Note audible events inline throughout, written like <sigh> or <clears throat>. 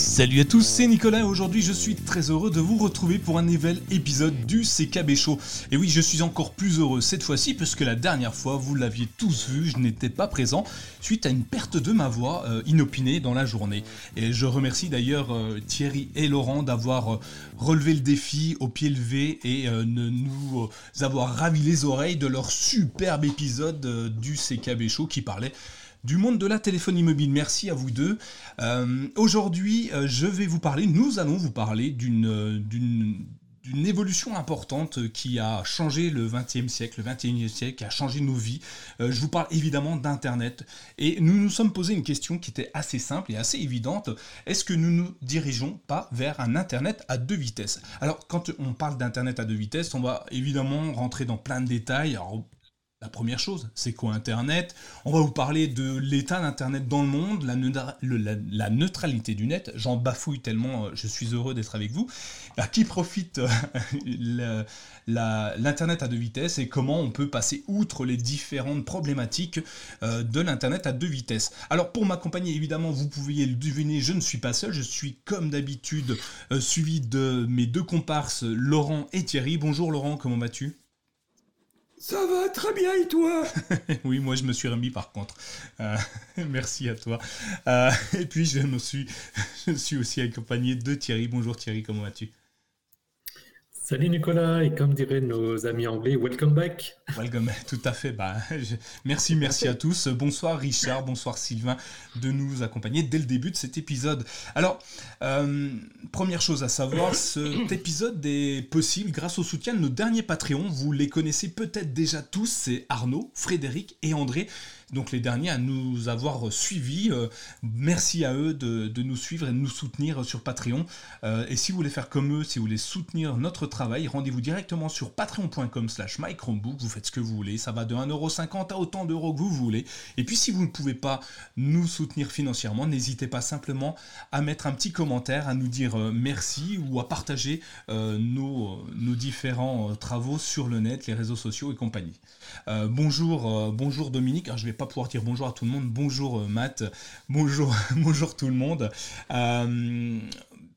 Salut à tous, c'est Nicolas et aujourd'hui je suis très heureux de vous retrouver pour un nouvel épisode du CKB Show. Et oui, je suis encore plus heureux cette fois-ci puisque la dernière fois, vous l'aviez tous vu, je n'étais pas présent suite à une perte de ma voix euh, inopinée dans la journée. Et je remercie d'ailleurs euh, Thierry et Laurent d'avoir euh, relevé le défi au pied levé et de nous avoir ravi les oreilles de leur superbe épisode du CKB Show qui parlait du monde de la téléphonie mobile. Merci à vous deux. Euh, aujourd'hui, euh, je vais vous parler, nous allons vous parler d'une euh, d'une évolution importante qui a changé le 20e siècle, le 21e siècle, qui a changé nos vies. je vous parle évidemment d'Internet. Et nous nous sommes posé une question qui était assez simple et assez évidente. Est-ce que nous nous dirigeons pas vers un Internet à deux vitesses? Alors, quand on parle d'Internet à deux vitesses, on va évidemment rentrer dans plein de détails. La première chose, c'est quoi Internet? On va vous parler de l'état d'Internet dans le monde, la, neutralité du net. J'en bafouille tellement, euh, je suis heureux d'être avec vous. À qui profite euh, <laughs> l'Internet à deux vitesses et comment on peut passer outre les différentes problématiques euh, de l'Internet à deux vitesses? Alors pour m'accompagner, évidemment, vous pouviez le deviner, je ne suis pas seul, je suis comme d'habitude suivi de mes deux comparses, Laurent et Thierry. Bonjour Laurent, comment vas-tu? Ça va très bien et toi <laughs> Oui, moi je me suis remis par contre. Euh, <laughs> merci à toi. Euh, et puis je me suis, <laughs> je suis aussi accompagné de Thierry. Bonjour Thierry, comment vas-tu? Salut Nicolas, et comme diraient nos amis anglais, welcome back. Welcome, <laughs> tout à fait. Bah, <laughs> merci, merci à tous. Bonsoir Richard, bonsoir Sylvain de nous accompagner dès le début de cet épisode. Alors, euh, première chose à savoir, cet <coughs> épisode est possible grâce au soutien de nos derniers Patreons. Vous les connaissez peut-être déjà tous, c'est Arnaud, Frédéric et André donc les derniers à nous avoir suivis. Euh, merci à eux de, nous suivre et de nous soutenir sur Patreon. Euh, et si vous voulez faire comme eux, si vous voulez soutenir notre travail, rendez-vous directement sur patreon.com slash. Vous faites ce que vous voulez. Ça va de 1,50€ à autant d'euros que vous voulez. Et puis si vous ne pouvez pas nous soutenir financièrement, n'hésitez pas simplement à mettre un petit commentaire, à nous dire euh, merci ou à partager nos, différents travaux sur le net, les réseaux sociaux et compagnie. bonjour, bonjour Dominique. Pouvoir dire bonjour à tout le monde. Bonjour euh, Matt, bonjour, <laughs> bonjour tout le monde. Euh,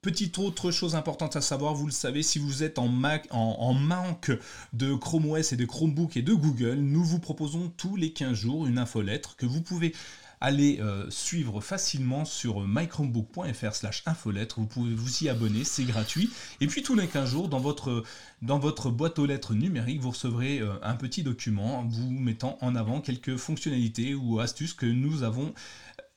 petite autre chose importante à savoir, vous le savez, si vous êtes en, Mac, en, manque de Chrome OS et de Chromebook et de Google, nous vous proposons tous les 15 jours une infolettre que vous pouvez allez euh, suivre facilement sur mychromebook.fr slash infolettre. Vous pouvez vous y abonner, c'est gratuit. Et puis tous les 15 jours, dans votre, boîte aux lettres numérique, vous recevrez euh, un petit document vous mettant en avant quelques fonctionnalités ou astuces que nous avons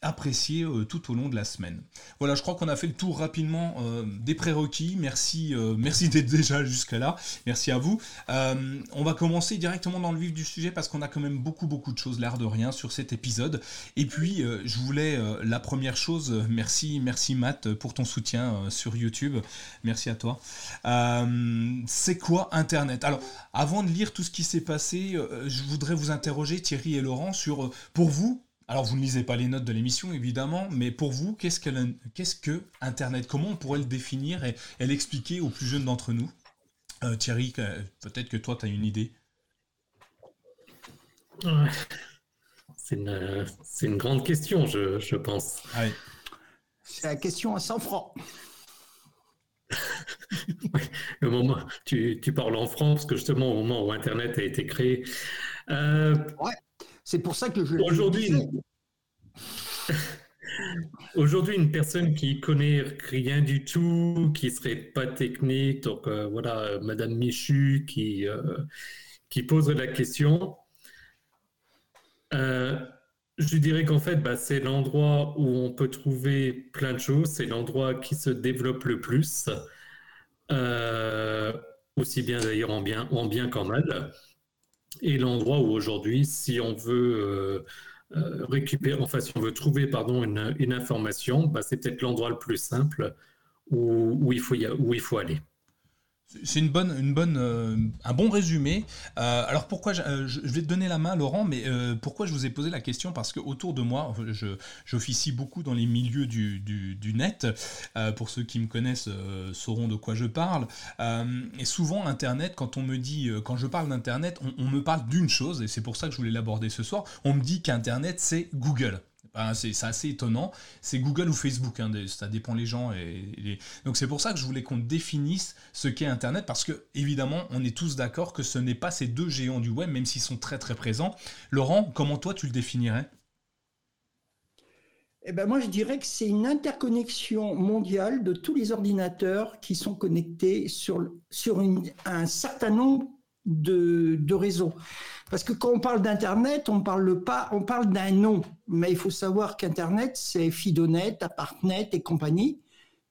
apprécié euh, tout au long de la semaine. Voilà, je crois qu'on a fait le tour rapidement euh, des prérequis. Merci, euh, <laughs> merci d'être déjà jusqu'à là. Merci à vous. on va commencer directement dans le vif du sujet parce qu'on a quand même beaucoup beaucoup de choses, l'air de rien, sur cet épisode. Et puis, je voulais la première chose, merci, merci Matt pour ton soutien sur YouTube. Merci à toi. C'est quoi Internet? Alors, avant de lire tout ce qui s'est passé, je voudrais vous interroger Thierry et Laurent sur, pour vous, alors, vous ne lisez pas les notes de l'émission, évidemment, mais pour vous, qu'est-ce que, qu'est-ce que Internet Comment on pourrait le définir et, l'expliquer aux plus jeunes d'entre nous? Euh, Thierry, peut-être que toi, tu as une idée. C'est une, grande question, je, pense. C'est la question à 100 francs. <laughs> le moment, tu, parles en France, parce que justement, au moment où Internet a été créé. Euh, ouais. C'est pour ça que je. Aujourd'hui, <laughs> Aujourd'hui, une personne qui connaît rien du tout, qui serait pas technique, donc euh, voilà, Madame Michu qui, euh, qui poserait la question. Euh, je dirais qu'en fait, bah, c'est l'endroit où on peut trouver plein de choses, c'est l'endroit qui se développe le plus, aussi bien d'ailleurs en bien, en bien qu'en mal et l'endroit où aujourd'hui, si on veut euh, euh, récupérer, enfin si on veut trouver pardon, une, information, bah, c'est peut-être l'endroit le plus simple où il faut aller. C'est une bonne, une bonne, euh, un bon résumé. Euh, alors pourquoi euh, je, vais te donner la main, Laurent, mais pourquoi je vous ai posé la question? Parce que autour de moi, j'officie beaucoup dans les milieux du, net. pour ceux qui me connaissent, sauront de quoi je parle. et souvent, Internet, quand on me dit, quand je parle d'Internet, on, me parle d'une chose, et c'est pour ça que je voulais l'aborder ce soir. On me dit qu'Internet, c'est Google c'est assez étonnant. C'est Google ou Facebook, hein, ça dépend les gens. Donc c'est pour ça que je voulais qu'on définisse ce qu'est Internet, parce que évidemment, on est tous d'accord que ce n'est pas ces deux géants du web, même s'ils sont très très présents. Laurent, comment toi tu le définirais? Eh ben moi, je dirais que c'est une interconnexion mondiale de tous les ordinateurs qui sont connectés sur un certain nombre de, de réseaux. Parce que quand on parle d'Internet, on parle pas, on parle d'un nom. Mais il faut savoir qu'Internet, c'est Fidonet, Apartnet et compagnie.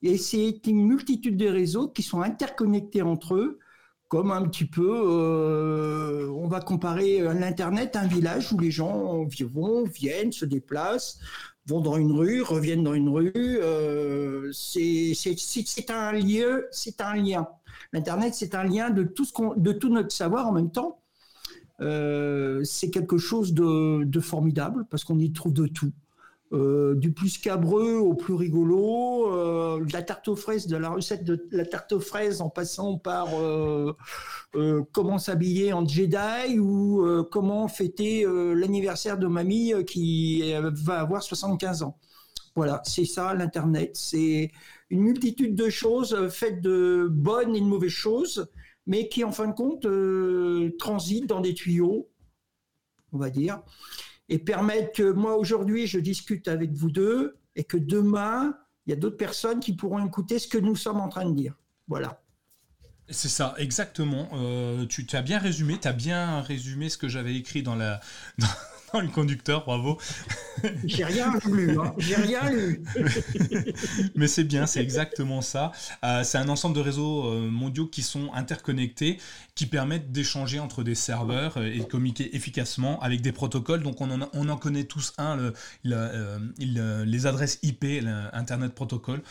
Et c'est une multitude de réseaux qui sont interconnectés entre eux, comme un petit peu, euh, on va comparer l'Internet à un village où les gens vont, viennent, se déplacent, vont dans une rue, reviennent dans une rue. Euh, c'est un lieu, c'est un lien. L'Internet, c'est un lien de tout, ce de tout notre savoir en même temps. Euh, c'est quelque chose de, formidable parce qu'on y trouve de tout. Euh, du plus cabreux au plus rigolo, euh, de la tarte aux fraises, de la recette de la tarte aux fraises en passant par comment s'habiller en Jedi ou comment fêter l'anniversaire de mamie qui va avoir 75 ans. Voilà, c'est ça l'Internet. C'est une multitude de choses faites de bonnes et de mauvaises choses mais qui en fin de compte euh, transitent dans des tuyaux, on va dire, et permettent que moi aujourd'hui je discute avec vous deux et que demain il y a d'autres personnes qui pourront écouter ce que nous sommes en train de dire. Voilà. C'est ça, exactement. Euh, tu as bien résumé, tu as bien résumé ce que j'avais écrit dans la, <laughs> le conducteur, bravo. <laughs> J'ai rien lu, hein. j'ai rien lu. <laughs> Mais c'est bien, c'est exactement ça. Euh, c'est un ensemble de réseaux euh, mondiaux qui sont interconnectés, qui permettent d'échanger entre des serveurs euh, et de communiquer efficacement avec des protocoles. Donc on en, on en connaît tous un, les adresses IP, l'Internet Protocol,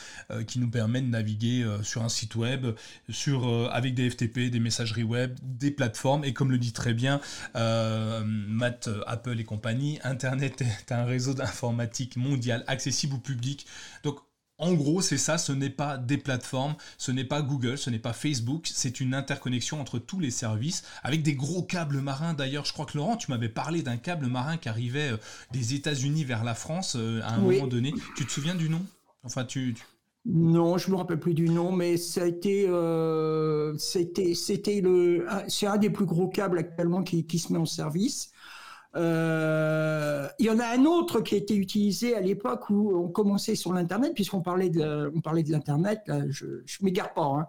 qui nous permet de naviguer sur un site web, sur, avec des FTP, des messageries web, des plateformes. Et comme le dit très bien Matt, Apple et compagnie. Internet est un réseau d'informatique mondial accessible au public. Donc en gros, c'est ça, ce n'est pas des plateformes, ce n'est pas Google, ce n'est pas Facebook, c'est une interconnexion entre tous les services, avec des gros câbles marins. D'ailleurs, je crois que Laurent, tu m'avais parlé d'un câble marin qui arrivait euh, des États-Unis vers la France euh, à un moment donné. Tu te souviens du nom? Enfin, tu... Non, je me rappelle plus du nom, mais ça a été, euh, c'était, c'était le, c'est un des plus gros câbles actuellement qui, qui se met en service. Euh, il y en a un autre qui a été utilisé à l'époque où on commençait sur l'Internet, puisqu'on parlait de, on parlait de l'Internet, je ne m'égare pas. Hein.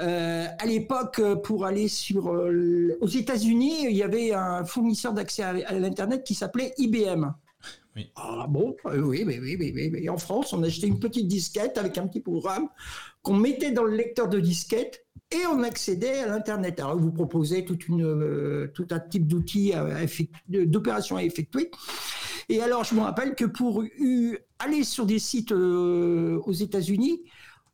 Euh, à l'époque, pour aller sur euh, aux États-Unis, il y avait un fournisseur d'accès à, l'Internet qui s'appelait IBM. Oui. Ah bon? Oui, oui, oui, oui, oui, En France, on achetait une petite disquette avec un petit programme qu'on mettait dans le lecteur de disquette et on accédait à l'Internet. Alors, vous une, euh, tout un type d'outils, d'opérations à effectuer. Et alors, je me rappelle que pour aller sur des sites euh, aux États-Unis,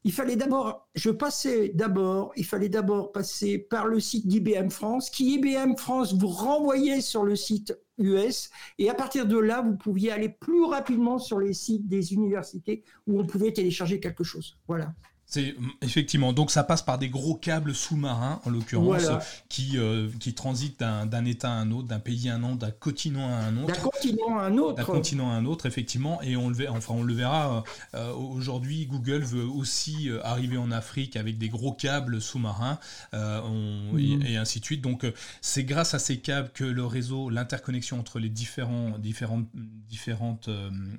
il fallait d'abord, je passais d'abord, il fallait d'abord passer par le site d'IBM France, qui IBM France vous renvoyait sur le site US, et à partir de là, vous pouviez aller plus rapidement sur les sites des universités où on pouvait télécharger quelque chose. Voilà. C'est effectivement donc ça passe par des gros câbles sous-marins en l'occurrence qui euh, qui transitent d'un état à un autre, d'un pays à un autre, d'un continent à un autre. D'un continent à un autre. D'un continent à un autre effectivement et on le verra, enfin on le verra euh, aujourd'hui Google veut aussi euh, arriver en Afrique avec des gros câbles sous-marins mhm. et, ainsi de suite. Donc c'est grâce à ces câbles que le réseau, l'interconnexion entre les différents différentes différentes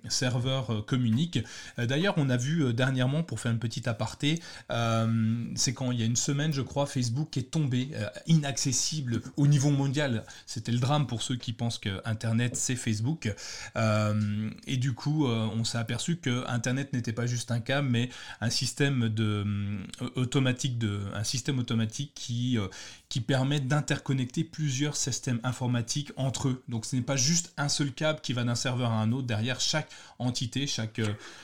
serveurs communique. D'ailleurs on a vu dernièrement pour faire une petite aparté euh, c'est quand il y a une semaine, je crois, Facebook est tombé euh, inaccessible au niveau mondial. C'était le drame pour ceux qui pensent que Internet c'est Facebook. Euh, et du coup, on s'est aperçu que Internet n'était pas juste un câble, mais un système de automatique de un système automatique qui qui permet d'interconnecter plusieurs systèmes informatiques entre eux. Donc ce n'est pas juste un seul câble qui va d'un serveur à un autre. Derrière chaque entité, chaque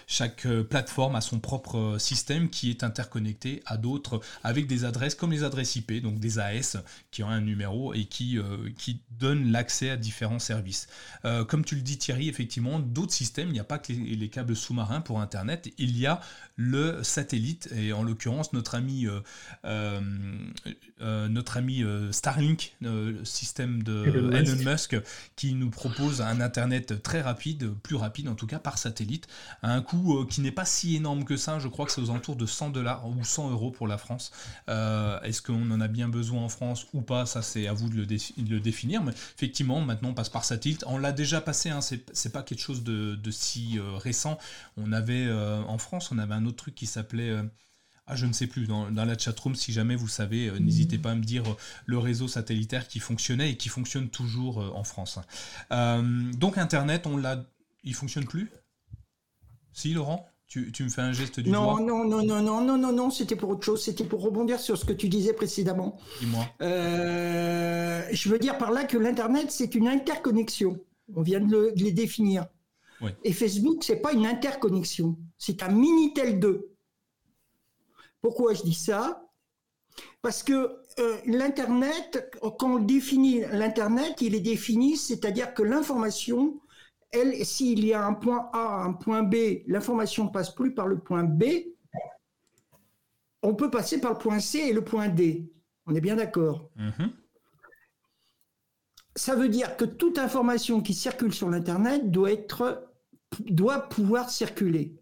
chaque plateforme a son propre système qui est interconnecté à d'autres avec des adresses comme les adresses IP, donc des AS qui ont un numéro et qui, qui donnent l'accès à différents services. comme tu le dis Thierry, effectivement, d'autres systèmes, il n'y a pas que les, les câbles sous-marins pour Internet, il y a le satellite et en l'occurrence notre ami notre ami Starlink, le système de Elon Musk, qui nous propose un internet très rapide, plus rapide en tout cas par satellite, à un coût euh, qui n'est pas si énorme que ça. Je crois que c'est aux alentours de 100 dollars ou 100 euros pour la France. Euh, est-ce qu'on en a bien besoin en France ou pas? Ça, c'est à vous de le, définir. Mais effectivement, maintenant, on passe par satellite. On l'a déjà passé. Hein, c'est pas quelque chose de, si euh, récent. On avait en France, on avait un autre truc qui s'appelait ah, je ne sais plus, dans, la chatroom, si jamais vous savez, euh, n'hésitez pas à me dire euh, le réseau satellitaire qui fonctionnait et qui fonctionne toujours euh, en France. donc Internet, on l'a, il fonctionne plus? Si, Laurent tu, me fais un geste du non, doigt? Non, non, non, non, non, non, non, c'était pour autre chose. C'était pour rebondir sur ce que tu disais précédemment. Dis-moi. je veux dire par là que l'Internet, c'est une interconnexion. On vient de, le, les définir. Et Facebook, c'est pas une interconnexion. C'est un Minitel 2. Pourquoi je dis ça? Parce que euh, l'Internet, quand on définit l'Internet, il est défini, c'est-à-dire que l'information, elle, s'il y a un point A, un point B, l'information ne passe plus par le point B, on peut passer par le point C et le point D. On est bien d'accord? Mm-hmm. Ça veut dire que toute information qui circule sur l'Internet doit, être, doit pouvoir circuler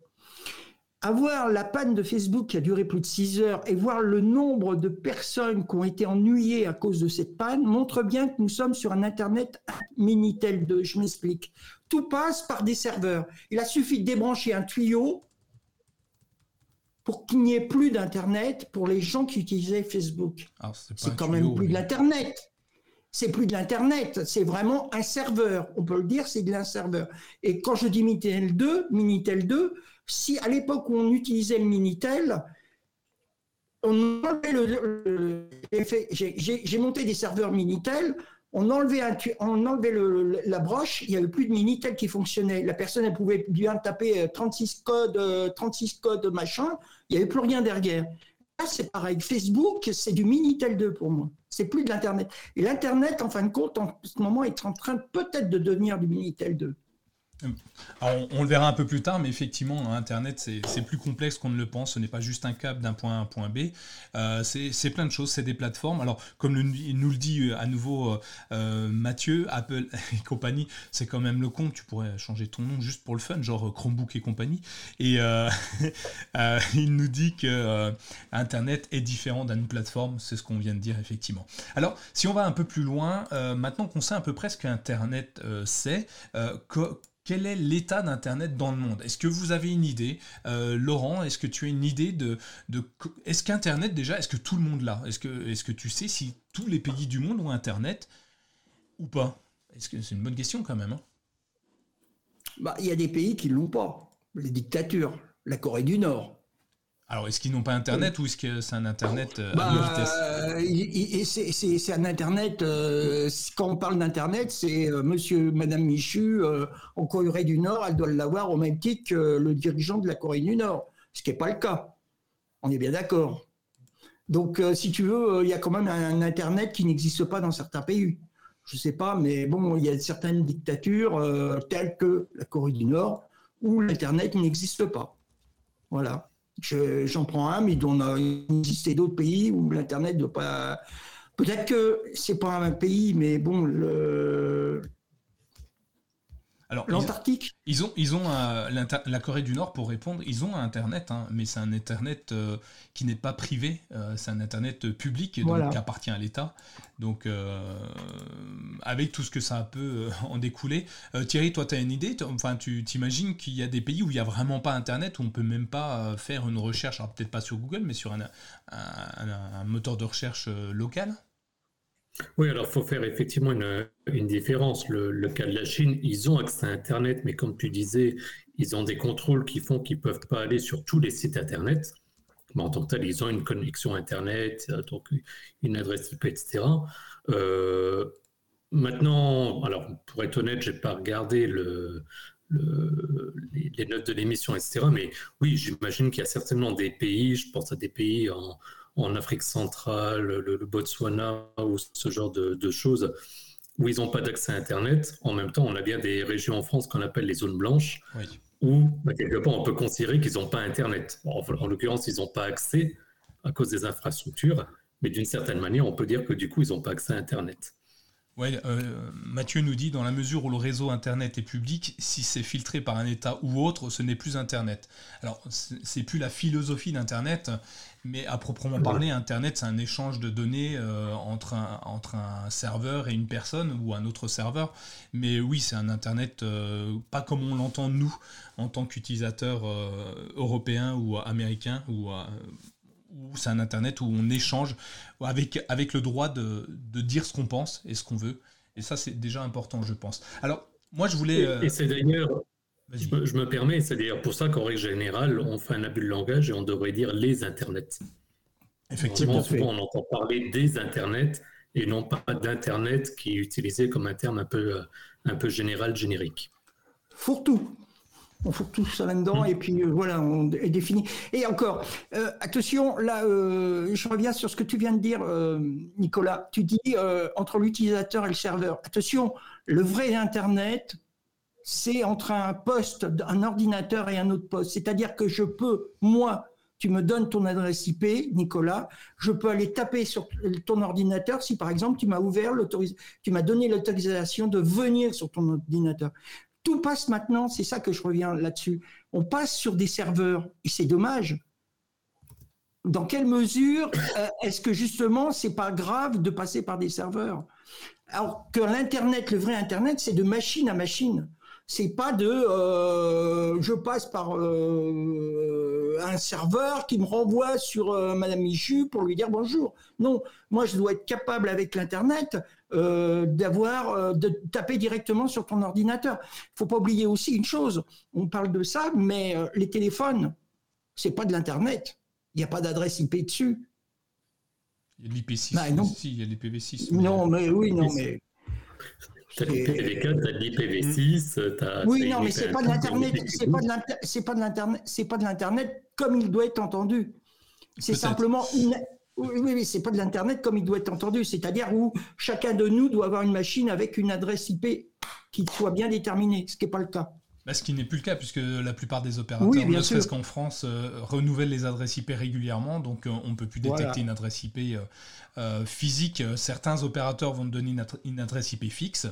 avoir la panne de Facebook qui a duré plus de 6 heures et voir le nombre de personnes qui ont été ennuyées à cause de cette panne montre bien que nous sommes sur un Internet Minitel 2. Je m'explique. Tout passe par des serveurs. Il a suffi de débrancher un tuyau pour qu'il n'y ait plus d'Internet pour les gens qui utilisaient Facebook. C'est quand même plus de l'Internet. C'est plus de l'Internet, c'est vraiment un serveur. On peut le dire, c'est de serveur. Et quand je dis Minitel 2, Minitel 2, si à l'époque où on utilisait le Minitel, on j'ai monté des serveurs Minitel, on enlevait, on enlevait la broche, il n'y avait plus de Minitel qui fonctionnait. La personne, elle pouvait bien taper 36 euh, codes, 36 euh, codes machin, il n'y avait plus rien derrière. Là, c'est pareil. Facebook, c'est du Minitel 2 pour moi. C'est plus de l'Internet. Et l'Internet, en fin de compte, en ce moment, est en train peut-être de devenir du Minitel 2 on, le verra un peu plus tard, mais effectivement, Internet, c'est plus complexe qu'on ne le pense. Ce n'est pas juste un câble d'un point A à un point B. Euh, c'est plein de choses, c'est des plateformes. Alors, comme nous le dit euh, à nouveau euh, Mathieu, Apple <laughs> et compagnie, c'est quand même le compte. Tu pourrais changer ton nom juste pour le fun, genre Chromebook et compagnie. Et <laughs> il nous dit que Internet est différent d'une plateforme. C'est ce qu'on vient de dire, effectivement. Alors, si on va un peu plus loin, maintenant qu'on sait à peu près ce qu'Internet c'est, quel est l'état d'Internet dans le monde? Est-ce que vous avez une idée? Euh, Laurent, est-ce que tu as une idée de... est-ce qu'Internet déjà, est-ce que tout le monde l'a? Est-ce que, tu sais si tous les pays du monde ont Internet ou pas? Est-ce que c'est une bonne question quand même hein? Bah, Il y a des pays qui l'ont pas. Les dictatures, la Corée du Nord, alors, est-ce qu'ils n'ont pas Internet ou est-ce que c'est un Internet euh, à bah, vitesse C'est un Internet, euh, quand on parle d'Internet, c'est euh, monsieur, madame Michu, en Corée du Nord, elle doit l'avoir au même titre que le dirigeant de la Corée du Nord, ce qui n'est pas le cas. On est bien d'accord. Donc, si tu veux, il y a quand même un, Internet qui n'existe pas dans certains pays. Je ne sais pas, mais bon, il y a certaines dictatures telles que la Corée du Nord où l'Internet n'existe pas. Voilà. J'en prends un, mais il doit exister d'autres pays où l'Internet ne doit pas. Peut-être que c'est pas un pays, mais bon, le, alors, l'Antarctique ils, ont, ils ont la Corée du Nord pour répondre, ils ont un Internet, hein, mais c'est un Internet euh, qui n'est pas privé, euh, c'est un Internet public donc qui appartient à l'État. Donc, euh, avec tout ce que ça peut en découler. Thierry, toi, tu as une idée? Enfin, tu t'imagines qu'il y a des pays où il n'y a vraiment pas Internet, où on peut même pas faire une recherche, alors peut-être pas sur Google, mais sur un, un moteur de recherche local? Oui, alors il faut faire effectivement une, différence. Le, cas de la Chine, ils ont accès à Internet, mais comme tu disais, ils ont des contrôles qui font qu'ils ne peuvent pas aller sur tous les sites Internet. Mais en tant que tel, ils ont une connexion Internet, euh, donc une adresse IP, etc. Euh, maintenant, alors pour être honnête, je n'ai pas regardé le, les, notes de l'émission, etc. Mais oui, j'imagine qu'il y a certainement des pays, je pense à des pays en, Afrique centrale, le, Botswana ou ce genre de, choses, où ils n'ont pas d'accès à Internet. En même temps, on a bien des régions en France qu'on appelle les zones blanches, où, bah, quelque part, on peut considérer qu'ils n'ont pas Internet. en l'occurrence, ils n'ont pas accès à cause des infrastructures, mais d'une certaine manière, on peut dire que du coup, ils n'ont pas accès à Internet. Ouais, euh, Mathieu nous dit dans la mesure où le réseau Internet est public, si c'est filtré par un État ou autre, ce n'est plus Internet. Alors, c'est plus la philosophie d'Internet, mais à proprement parler, Internet, c'est un échange de données euh, entre, un, serveur et une personne ou un autre serveur. Mais oui, c'est un Internet euh, pas comme on l'entend nous en tant qu'utilisateurs européens ou américains ou où c'est un Internet où on échange avec, avec le droit de, de dire ce qu'on pense et ce qu'on veut. Et ça, c'est déjà important, je pense. Alors, moi, je voulais... Et, euh, c'est d'ailleurs... Je, me permets, c'est d'ailleurs pour ça qu'en règle générale, on fait un abus de langage et on devrait dire les Internets. Effectivement. Souvent, on entend parler des Internets et non pas d'Internet qui est utilisé comme un terme un peu, euh, un peu général, générique. Fourre-tout on fout tout ça là-dedans et puis euh, voilà, on est défini. Et encore, euh, attention, là, euh, je reviens sur ce que tu viens de dire, Nicolas. Tu dis entre l'utilisateur et le serveur. Attention, le vrai Internet, c'est entre un poste, un ordinateur et un autre poste. C'est-à-dire que je peux, moi, tu me donnes ton adresse IP, Nicolas, je peux aller taper sur ton ordinateur si par exemple tu m'as ouvert tu m'as donné l'autorisation de venir sur ton ordinateur. Tout passe maintenant, c'est ça que je reviens là-dessus. On passe sur des serveurs et c'est dommage. Dans quelle mesure euh, est-ce que justement c'est pas grave de passer par des serveurs? Alors que l'internet, le vrai internet, c'est de machine à machine. C'est pas de euh, je passe par euh, un serveur qui me renvoie sur Madame Michu pour lui dire bonjour. Non, moi je dois être capable avec l'internet euh, d'avoir euh, de taper directement sur ton ordinateur. Il faut pas oublier aussi une chose. On parle de ça, mais euh, les téléphones, c'est pas de l'internet. Il n'y a pas d'adresse IP dessus. Il y a l'IP6 bah, non. il y a l'IPv6. Non, mais oui, non, mais. T'as l'IPv4, t'as l'IPv6, Oui, non, mais c'est pas de l'internet, c'est pas de l'internet, c'est pas de l'internet comme il doit être entendu. C'est simplement une, oui, oui, c'est pas de l'Internet comme il doit être entendu, c'est-à-dire où chacun de nous doit avoir une machine avec une adresse IP qui soit bien déterminée, ce qui n'est pas le cas. Bah, ce qui n'est plus le cas, puisque la plupart des opérateurs, ne serait-ce qu'en France, euh, renouvellent les adresses IP régulièrement, donc euh, on ne peut plus détecter une adresse IP euh, physique. Certains opérateurs vont te donner une, adresse IP fixe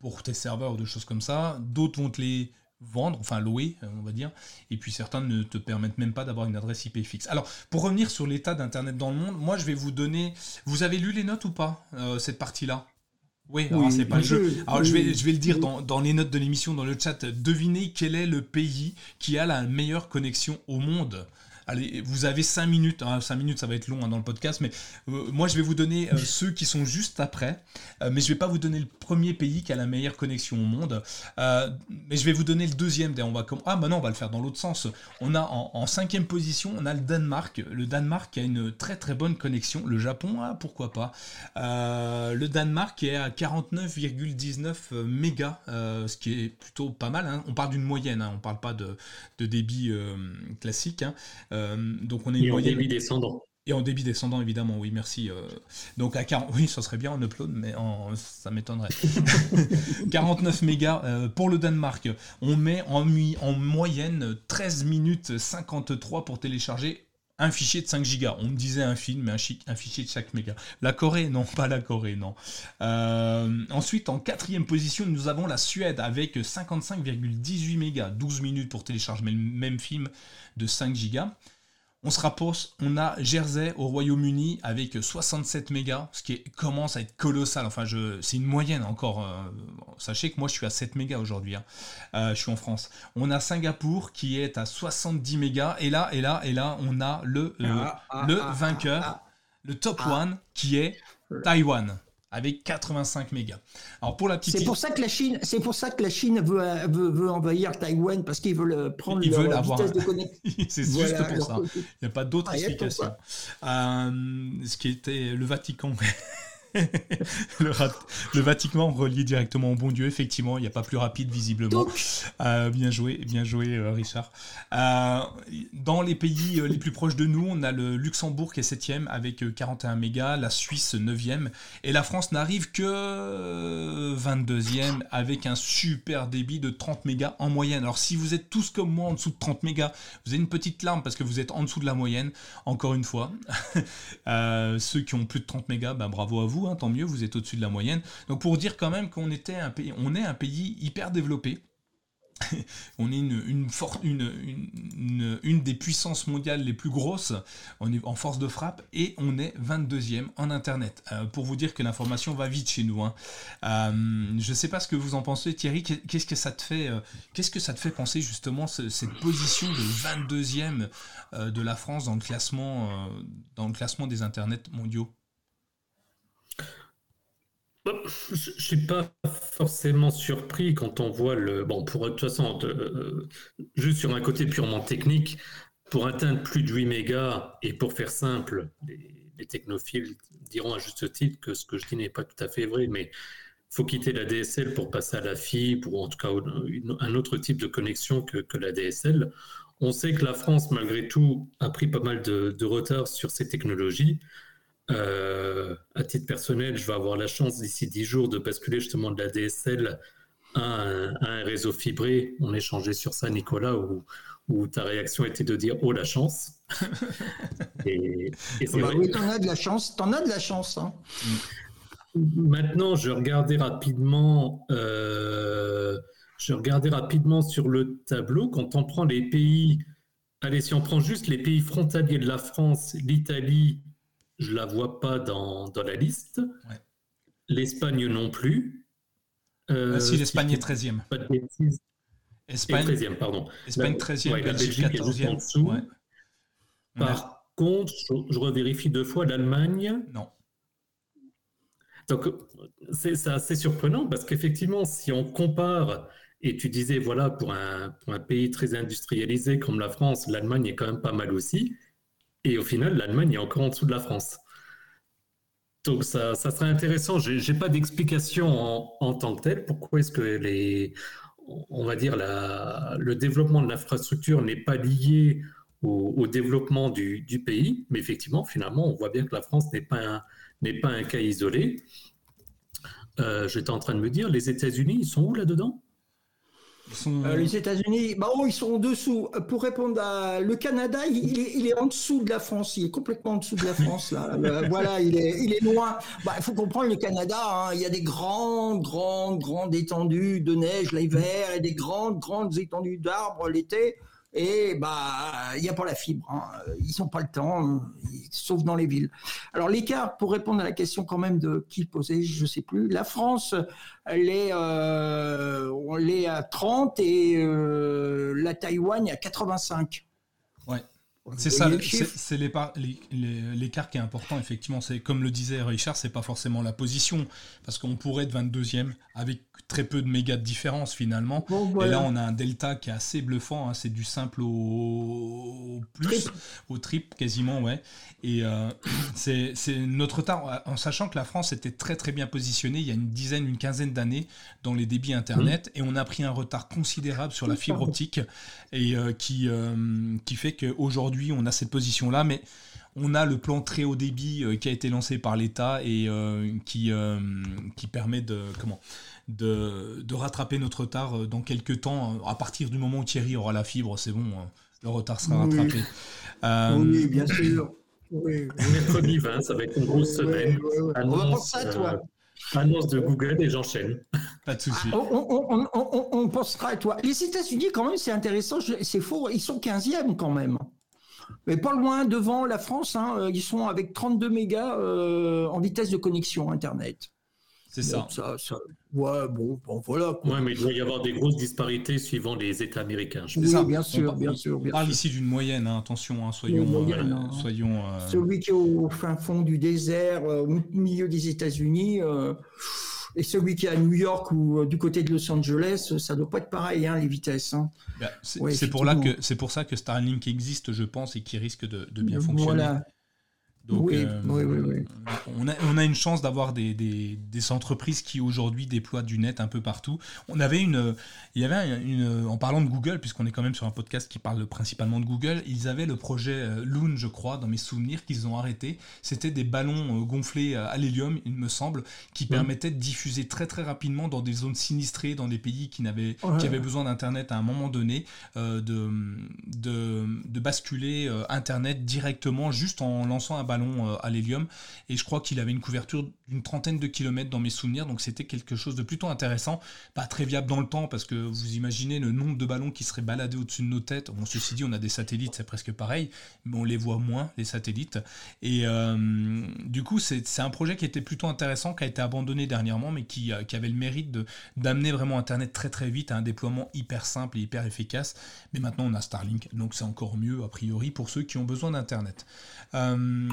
pour tes serveurs ou des choses comme ça. D'autres vont te les vendre, enfin louer, euh, on va dire, et puis certains ne te permettent même pas d'avoir une adresse IP fixe. Alors, pour revenir sur l'état d'Internet dans le monde, moi je vais vous donner... Vous avez lu les notes ou pas, euh, cette partie-là? Oui, alors c'est pas le jeu. Alors je vais, je vais le dire dans, dans les notes de l'émission, dans le chat. Devinez quel est le pays qui a la meilleure connexion au monde? Allez, vous avez 5 minutes, 5 hein, minutes ça va être long hein, dans le podcast, mais euh, moi je vais vous donner euh, <laughs> ceux qui sont juste après, euh, mais je vais pas vous donner le premier pays qui a la meilleure connexion au monde, mais je vais vous donner le deuxième. On va ah maintenant on va le faire dans l'autre sens. On a en, cinquième position, on a le Danemark. Le Danemark a une très très bonne connexion. Le Japon, ah, pourquoi pas. le Danemark est à 49,19 mégas, ce qui est plutôt pas mal. Hein. On parle d'une moyenne, on parle pas de, de débit classique. Euh, donc on est et en débit descendant. Et en débit descendant, évidemment, oui, merci. Euh. donc à 40, oui, ça serait bien en upload, mais ça m'étonnerait. <laughs> <laughs> 49 mégas euh, pour le Danemark. On met en, en moyenne 13 minutes 53 pour télécharger un fichier de 5 gigas. On me disait un film, mais un, fichier de chaque méga. La Corée, non, pas la Corée, non. ensuite, en quatrième position, nous avons la Suède avec 55,18 mégas, 12 minutes pour télécharger le même film de 5 gigas. On se rapproche, on a Jersey au Royaume-Uni avec 67 mégas, ce qui commence à être colossal. Enfin, c'est une moyenne encore. Euh, sachez que moi, je suis à 7 mégas aujourd'hui. Hein. Euh, je suis en France. On a Singapour qui est à 70 mégas. Et là, et là, et là, on a le, le, ah, ah, ah, vainqueur, le top one, qui est Taïwan avec 85 mégas. Alors pour la petite C'est pour ça que la Chine, c'est pour ça que la Chine veut, veut, envahir Taïwan parce qu'ils veulent prendre Ils veulent avoir... de connexion. <laughs> c'est juste pour ça. Il n'y a pas d'autre ah, explication. Euh, ce qui était le Vatican. Le, Vatican relié directement au bon Dieu, effectivement, il n'y a pas plus rapide visiblement. Euh, bien joué, bien joué euh, Richard. Euh, dans les pays les plus proches de nous, on a le Luxembourg qui est 7 avec 41 mégas, la Suisse 9e, et la France n'arrive que 22e avec un super débit de 30 mégas en moyenne. Alors si vous êtes tous comme moi en dessous de 30 mégas, vous avez une petite larme parce que vous êtes en dessous de la moyenne, encore une fois. <laughs> ceux qui ont plus de 30 mégas, ben, bravo à vous, hein, tant mieux, vous êtes au-dessus de la moyenne. Donc pour dire quand même qu'on était un pays, on est un pays hyper développé. <laughs> on est une, une, une, des puissances mondiales les plus grosses, on est en force de frappe et on est 22e en Internet. Euh, pour vous dire que l'information va vite chez nous. Hein. Euh, je ne sais pas ce que vous en pensez, Thierry. Qu'est-ce que ça te fait, euh, qu'est-ce que ça te fait penser justement cette position de 22e de la France dans le classement, dans le classement des Internets mondiaux? Je ne suis pas forcément surpris quand on voit le. Bon, pour de toute façon, euh, juste sur un côté purement technique, pour atteindre plus de 8 mégas, et pour faire simple, les, technophiles diront à juste titre que ce que je dis n'est pas tout à fait vrai, mais faut quitter la DSL pour passer à la fibre, ou en tout cas un autre type de connexion que, que, la DSL. On sait que la France, malgré tout, a pris pas mal de, de retard sur ces technologies. Euh, à titre personnel, je vais avoir la chance d'ici 10 jours de basculer justement de la DSL à un, réseau fibré. On échangeait sur ça, Nicolas, où, où, ta réaction était de dire Oh la chance <laughs> et, bah Oui, t'en as de la chance, t'en as de la chance. Hein. Maintenant, je regardais rapidement. Euh, je regardais rapidement sur le tableau quand on prend les pays. Allez, si on prend juste les pays frontaliers de la France, l'Italie, je la vois pas dans, dans la liste. L'Espagne non plus. Euh, ah, si, l'Espagne est 13e. Pas de bêtises. Espagne, 13e, pardon. Espagne 13e, la, Belgique, 14e. En dessous. Par contre, je, revérifie deux fois l'Allemagne. Non. Donc, c'est assez surprenant parce qu'effectivement, si on compare, et tu disais, voilà, pour un, pour un pays très industrialisé comme la France, l'Allemagne est quand même pas mal aussi. Et au final, l'Allemagne est encore en dessous de la France. Donc ça, ça serait intéressant. Je n'ai pas d'explication en, tant que telle. Pourquoi est-ce que les, on va dire la, le développement de l'infrastructure n'est pas lié au, développement du, pays? Mais effectivement, finalement, on voit bien que la France n'est pas un, pas un cas isolé. Euh, J'étais en train de me dire, les États-Unis, ils sont où là-dedans? Euh, les États-Unis, bah oh, ils sont en dessous. Euh, pour répondre à le Canada, il, est, en dessous de la France. Il est complètement en dessous de la France. Là. <laughs> voilà, il est, il est loin. Bah, il faut comprendre le Canada. Hein. il y a des grandes, grandes, grandes étendues de neige l'hiver et des grandes, grandes étendues d'arbres l'été. Et bah, il n'y a pas la fibre. Hein. Ils n'ont pas le temps, sauf dans les villes. Alors l'écart, pour répondre à la question quand même de qui posait, je ne sais plus. La France, elle est, euh, à 30 et euh, la Taïwan à 85. C'est ça, c'est l'écart qui est important, effectivement. C'est Comme le disait Richard, c'est pas forcément la position, parce qu'on pourrait être 22e avec très peu de mégas de différence finalement. Et là, on a un delta qui est assez bluffant, hein. c'est du simple au, plus, au trip quasiment, ouais. Et euh, <clears throat> c'est notre retard, en sachant que la France était très très bien positionnée il y a une dizaine, une quinzaine d'années dans les débits Internet, mmh. et on a pris un retard considérable sur la fibre optique, et euh, qui, euh, qui fait qu'aujourd'hui, on a cette position-là, mais on a le plan très haut débit euh, qui a été lancé par l'État et euh, qui, euh, qui permet de, comment, de, rattraper notre retard dans quelques temps. À partir du moment où Thierry aura la fibre, c'est bon, le retard sera rattrapé. Oui, bien sûr. Mercredi 20, ça va être une grosse semaine. on va penser à toi. Annonce de Google et j'enchaîne. Pas de souci. Ah, on, pensera à toi. Les États-Unis, quand même, c'est intéressant. C'est faux. Ils sont 15e quand même mais pas loin devant la France. Hein, euh, ils sont avec 32 mégas euh, en vitesse de connexion Internet. C'est ça. Ouais, bon, voilà. Ouais, mais il doit y avoir des grosses disparités suivant les États américains. Oui, ça. bien sûr, bien sûr. on parle ici d'une moyenne, hein, attention, hein, soyons. Euh, hein. soyons Celui qui est au fin fond du désert, au milieu des États-Unis. Et celui qui est à New York ou euh, du côté de Los Angeles, ça doit pas être pareil, hein, les vitesses. Hein. Bah, c'est pour, là que, c'est pour ça que Starlink existe, je pense, et qui risque de, bien fonctionner. Voilà. Oui, euh, oui, oui, on a, on a une chance d'avoir des, des, des, entreprises qui aujourd'hui déploient du net un peu partout. On avait une, il y avait une, en parlant de Google, puisqu'on est quand même sur un podcast qui parle principalement de Google, ils avaient le projet euh, Loon, je crois, dans mes souvenirs, qu'ils ont arrêté. C'était des ballons euh, gonflés à l'hélium, il me semble, qui permettaient de diffuser très très rapidement dans des zones sinistrées, dans des pays qui, n'avaient, qui avaient besoin d'Internet à un moment donné, euh, de, de, de, basculer Internet directement juste en lançant un ballon à l'hélium. Et je crois qu'il avait une couverture d'une trentaine de kilomètres dans mes souvenirs, donc c'était quelque chose de plutôt intéressant, pas très viable dans le temps parce que vous imaginez le nombre de ballons qui seraient baladés au-dessus de nos têtes. Bon, ceci dit, on a des satellites, c'est presque pareil, mais on les voit moins, les satellites. Et euh, du coup, c'est un projet qui était plutôt intéressant, qui a été abandonné dernièrement, mais qui, euh, avait le mérite d'amener vraiment Internet très très vite à un déploiement hyper simple et hyper efficace. Mais maintenant, on a Starlink, donc c'est encore mieux, a priori, pour ceux qui ont besoin d'Internet. Euh,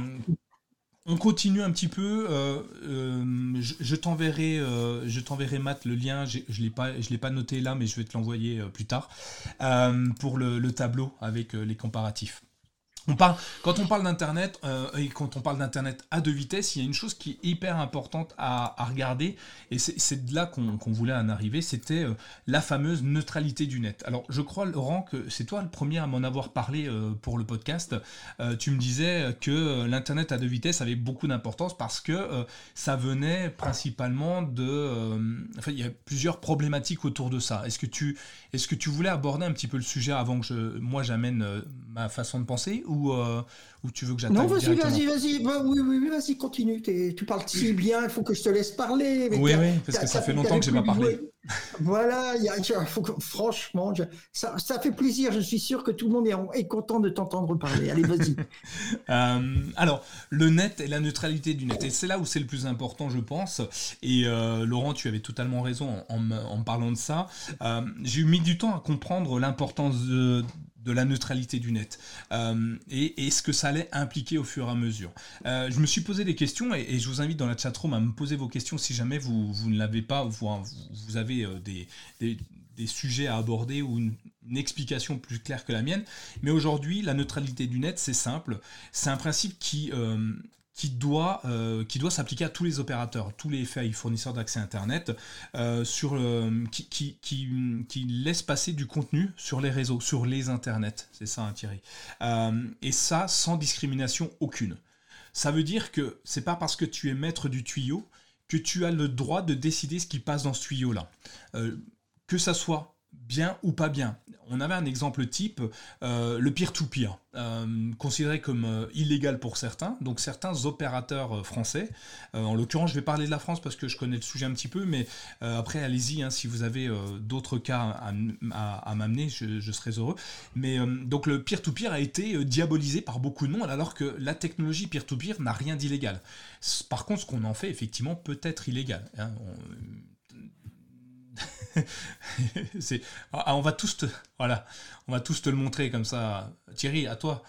on continue un petit peu. Euh, euh, je, t'enverrai, euh, je t'enverrai Matt le lien. Je je l'ai pas noté là, mais je vais te l'envoyer plus tard pour le, tableau avec les comparatifs quand on parle d'Internet, euh, et quand on parle d'Internet à deux vitesses, il y a une chose qui est hyper importante à, regarder, et c'est de là qu'on voulait en arriver, c'était euh, la fameuse neutralité du net. Alors, je crois, Laurent, que c'est toi le premier à m'en avoir parlé euh, pour le podcast. tu me disais que l'Internet à deux vitesses avait beaucoup d'importance parce que ça venait principalement de... enfin, il y a plusieurs problématiques autour de ça. Est-ce que, tu, est que tu voulais aborder un petit peu le sujet avant que moi j'amène ma façon de penser ou euh, ou, tu veux que j'attaque Non, vas-y, vas-y, vas-y, oui, oui, vas-y, continue. Tu parles si bien, il faut que je te laisse parler. oui, oui, parce que ça fait longtemps que je n'ai pas parlé. Voilà, y a, faut franchement, ça, ça, fait plaisir. Je suis sûr que tout le monde est, est content de t'entendre parler. Allez, vas-y. <laughs> Euh, alors, le net et la neutralité du net. Et c'est là où c'est le plus important, je pense. Et euh, Laurent, tu avais totalement raison en, en, parlant de ça. J'ai eu mis du temps à comprendre l'importance de de la neutralité du net euh, et, ce que ça allait impliquer au fur et à mesure. Euh, je me suis posé des questions et, je vous invite dans la chatroom à me poser vos questions si jamais vous, ne l'avez pas, vous, vous avez euh, des, sujets à aborder ou une, explication plus claire que la mienne. Mais aujourd'hui, la neutralité du net, c'est simple. C'est un principe qui, qui doit, euh, qui doit s'appliquer à tous les opérateurs, tous les FAI, fournisseurs d'accès Internet, euh, qui, qui, laissent passer du contenu sur les réseaux, sur les Internets. C'est ça, hein, Thierry. Euh, et ça, sans discrimination aucune. Ça veut dire que c'est pas parce que tu es maître du tuyau que tu as le droit de décider ce qui passe dans ce tuyau-là. que ça soit bien ou pas bien. On avait un exemple type, euh, le peer-to-peer, euh, considéré comme euh, illégal pour certains. Donc certains opérateurs français, en l'occurrence je vais parler de la France parce que je connais le sujet un petit peu, mais après allez-y hein, si vous avez d'autres cas à, m'amener, je, serai heureux. Mais donc le peer-to-peer a été diabolisé par beaucoup de monde alors que la technologie peer-to-peer n'a rien d'illégal. Par contre ce qu'on en fait effectivement peut être illégal. Hein. <laughs> c'est, ah, on va tous te, voilà, on va tous te le montrer comme ça. Thierry, à toi.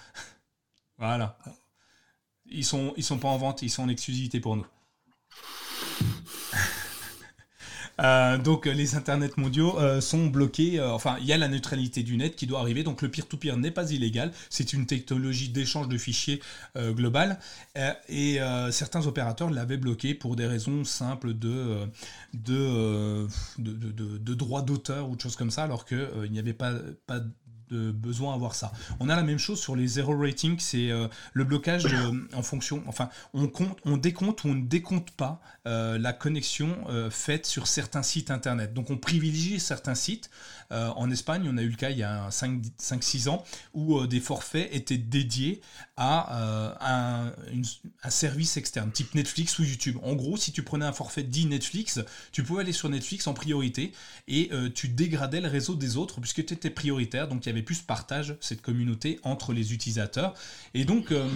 Voilà. Ils sont, ils sont pas en vente, ils sont en exclusivité pour nous. Euh, donc les internets mondiaux euh, sont bloqués. Euh, enfin, il y a la neutralité du net qui doit arriver. Donc le peer-to-peer n'est pas illégal. C'est une technologie d'échange de fichiers global. et certains opérateurs l'avaient bloqué pour des raisons simples de, de, droit d'auteur ou de choses comme ça, alors qu'il n'y avait pas, pas de besoin avoir ça. On a la même chose sur les zero rating, c'est euh, le blocage en fonction, enfin, on compte, on décompte ou on ne décompte pas euh, la connexion euh, faite sur certains sites internet. Donc on privilégie certains sites. En Espagne, on a eu le cas il y a 5-6 ans où des forfaits étaient dédiés à un, un, service externe, type Netflix ou YouTube. En gros, si tu prenais un forfait dit Netflix, tu pouvais aller sur Netflix en priorité et tu dégradais le réseau des autres puisque tu étais prioritaire. Donc il y avait plus partage, cette communauté entre les utilisateurs. Et donc, euh,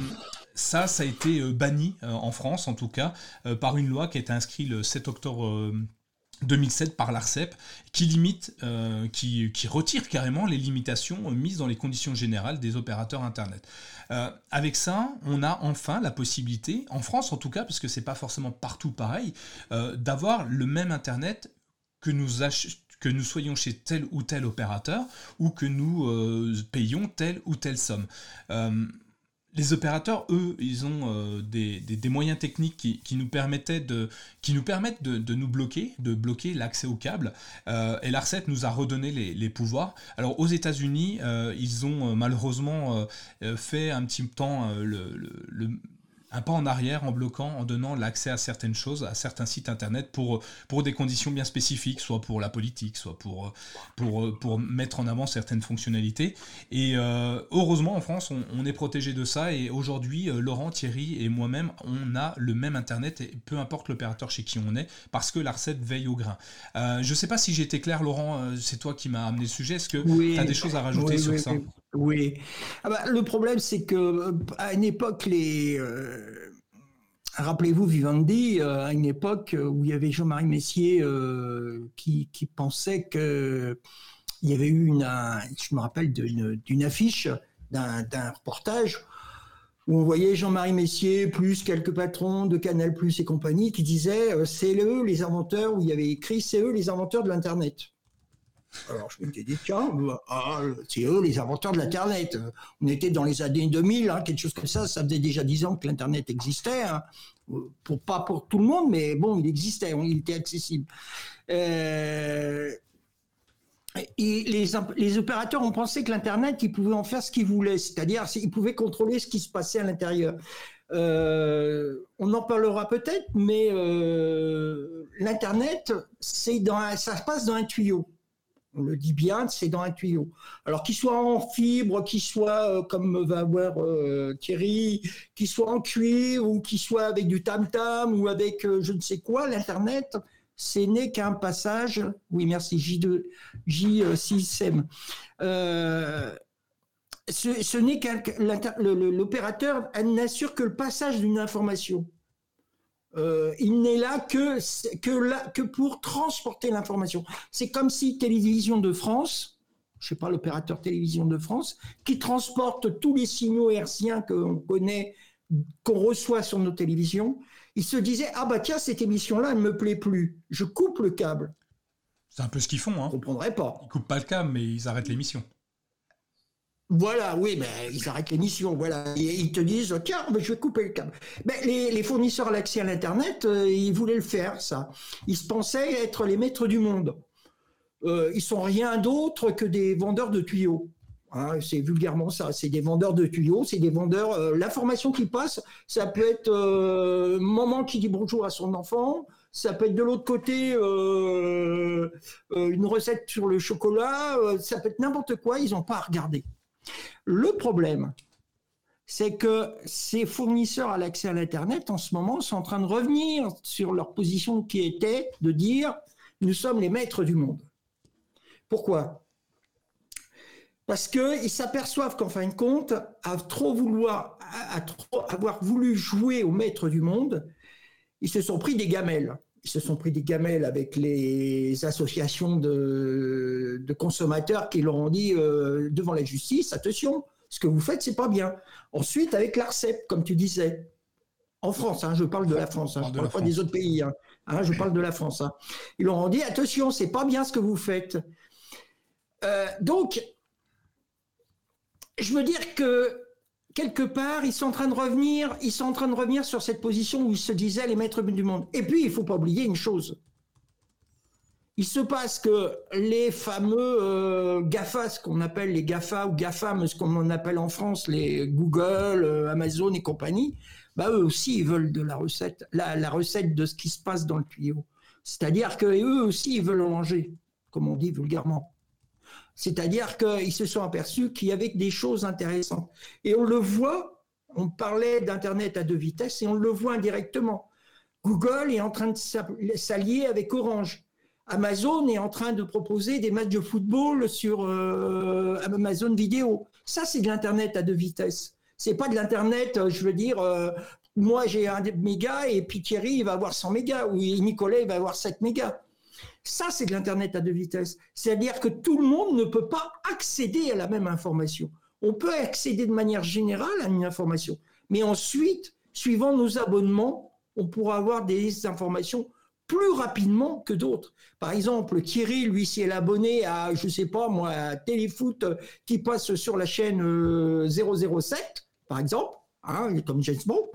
ça, ça a été euh, banni euh, en France, en tout cas, par une loi qui a été inscrite le 7 octobre. 2007 par l'ARCEP, qui limite, qui, qui, retire carrément les limitations mises dans les conditions générales des opérateurs Internet. avec ça, on a enfin la possibilité, en France en tout cas, parce que c'est pas forcément partout pareil, d'avoir le même Internet que nous, que nous soyons chez tel ou tel opérateur ou que nous euh, payons telle ou telle somme. Euh, les opérateurs, eux, ils ont euh, des, moyens techniques qui, nous permettaient de, qui nous permettent de, nous bloquer, de bloquer l'accès au câble. Euh, et l'ARCEP nous a redonné les, pouvoirs. Alors aux États-Unis, euh, ils ont malheureusement fait un petit temps le, un pas en arrière en bloquant, en donnant l'accès à certaines choses, à certains sites internet pour, pour des conditions bien spécifiques, soit pour la politique, soit pour, pour, pour mettre en avant certaines fonctionnalités. Et euh, heureusement, en France, on, est protégé de ça. Et aujourd'hui, euh, Laurent, Thierry et moi-même, on a le même internet, et peu importe l'opérateur chez qui on est, parce que l'ARCEP veille au grain. Euh, je ne sais pas si j'ai été clair, Laurent, c'est toi qui m'as amené le sujet. Est-ce que tu as des choses à rajouter sur ça? Oui. Ah bah, le problème, c'est que euh, à une époque, les. Euh, rappelez-vous Vivendi, euh, à une époque où il y avait Jean-Marie Messier qui, pensait que il y avait eu une, je me rappelle d'une affiche d'un reportage où on voyait Jean-Marie Messier plus quelques patrons de Canal Plus et compagnie qui disaient c'est eux les inventeurs où il y avait écrit c'est eux les inventeurs de l'internet. Alors je m'étais dit, tiens, bah, ah, c'est eux les inventeurs de l'Internet. On était dans les années 2000, hein, quelque chose comme ça. Ça faisait déjà dix ans que l'Internet existait. Hein. Pour, pas pour tout le monde, mais bon, il existait, il était accessible. Euh, les, opérateurs ont pensé que l'Internet, ils pouvaient en faire ce qu'ils voulaient, c'est-à-dire ils pouvaient contrôler ce qui se passait à l'intérieur. Euh, on en parlera peut-être, mais euh, l'Internet, ça se passe dans un tuyau on le dit bien, c'est dans un tuyau. Alors qu'il soit en fibre, qu'il soit euh, comme va voir euh, Thierry, qu'il soit en cuir ou qu'il soit avec du tam-tam ou avec euh, je ne sais quoi, l'Internet, ce n'est qu'un passage. Oui, merci, J2, J6M. ce, n'est qu'un. L'opérateur n'assure que le passage d'une information. Euh, il n'est là que, que, que pour transporter l'information. C'est comme si Télévision de France, je sais pas, l'opérateur Télévision de France, qui transporte tous les signaux hertziens qu'on connaît, qu'on reçoit sur nos télévisions, il se disait ah bah tiens cette émission là elle me plaît plus, je coupe le câble. C'est un peu ce qu'ils font. Hein. Je comprendrais pas. Ils coupent pas le câble mais ils arrêtent l'émission. Voilà, oui, mais ils arrêtent l'émission. Voilà, ils te disent tiens, je vais couper le câble. Mais les, fournisseurs à l'accès à l'internet, euh, ils voulaient le faire, ça. Ils se pensaient être les maîtres du monde. Euh, ils sont rien d'autre que des vendeurs de tuyaux. Hein, c'est vulgairement ça. C'est des vendeurs de tuyaux, c'est des vendeurs. Euh, l'information qui passe, ça peut être maman qui dit bonjour à son enfant. Ça peut être de l'autre côté une recette sur le chocolat. ça peut être n'importe quoi. Ils n'ont pas à regarder. Le problème, c'est que ces fournisseurs à l'accès à l'Internet, en ce moment, sont en train de revenir sur leur position qui était de dire nous sommes les maîtres du monde. Pourquoi? Parce qu'ils s'aperçoivent qu'en fin de compte, à trop vouloir, avoir voulu jouer aux maîtres du monde, ils se sont pris des gamelles ils se sont pris des gamelles avec les associations de, consommateurs qui leur ont dit euh, devant la justice, attention, ce que vous faites, c'est pas bien. Ensuite, avec l'ARCEP, comme tu disais, en France, hein, je parle de la France, hein, je ne parle pas des autres pays, hein, je parle de la France. Ils leur ont dit, attention, c'est pas bien ce que vous faites. Euh, donc, je veux dire que quelque part, ils sont en train de revenir, ils sont en train de revenir sur cette position où ils se disaient les maîtres du monde. Et puis, il faut pas oublier une chose. Il se passe que les fameux euh, GAFA, ce qu'on appelle les GAFA ou GAFAM, ce qu'on appelle en France les Google, euh, Amazon et compagnie, bah eux aussi ils veulent de la recette, la, recette de ce qui se passe dans le tuyau. C'est-à-dire que eux aussi ils veulent en manger, comme on dit vulgairement. C'est-à-dire qu'ils se sont aperçus qu'il y avait des choses intéressantes. Et on le voit, on parlait d'Internet à deux vitesses et on le voit indirectement. Google est en train de s'allier avec Orange. Amazon est en train de proposer des matchs de football sur euh, Amazon Vidéo. Ça, c'est de l'Internet à deux vitesses. C'est pas de l'Internet, euh, je veux dire, euh, moi j'ai un méga et puis Thierry va avoir 100 mégas ou Nicolas va avoir 7 mégas. Ça, c'est de l'Internet à deux vitesses. C'est-à-dire que tout le monde ne peut pas accéder à la même information. On peut accéder de manière générale à une information, mais ensuite, suivant nos abonnements, on pourra avoir des informations plus rapidement que d'autres. Par exemple, Thierry, lui, si elle est abonné à, je sais pas moi, à Téléfoot qui passe sur la chaîne 007, euh, par exemple, hein, comme James Bond,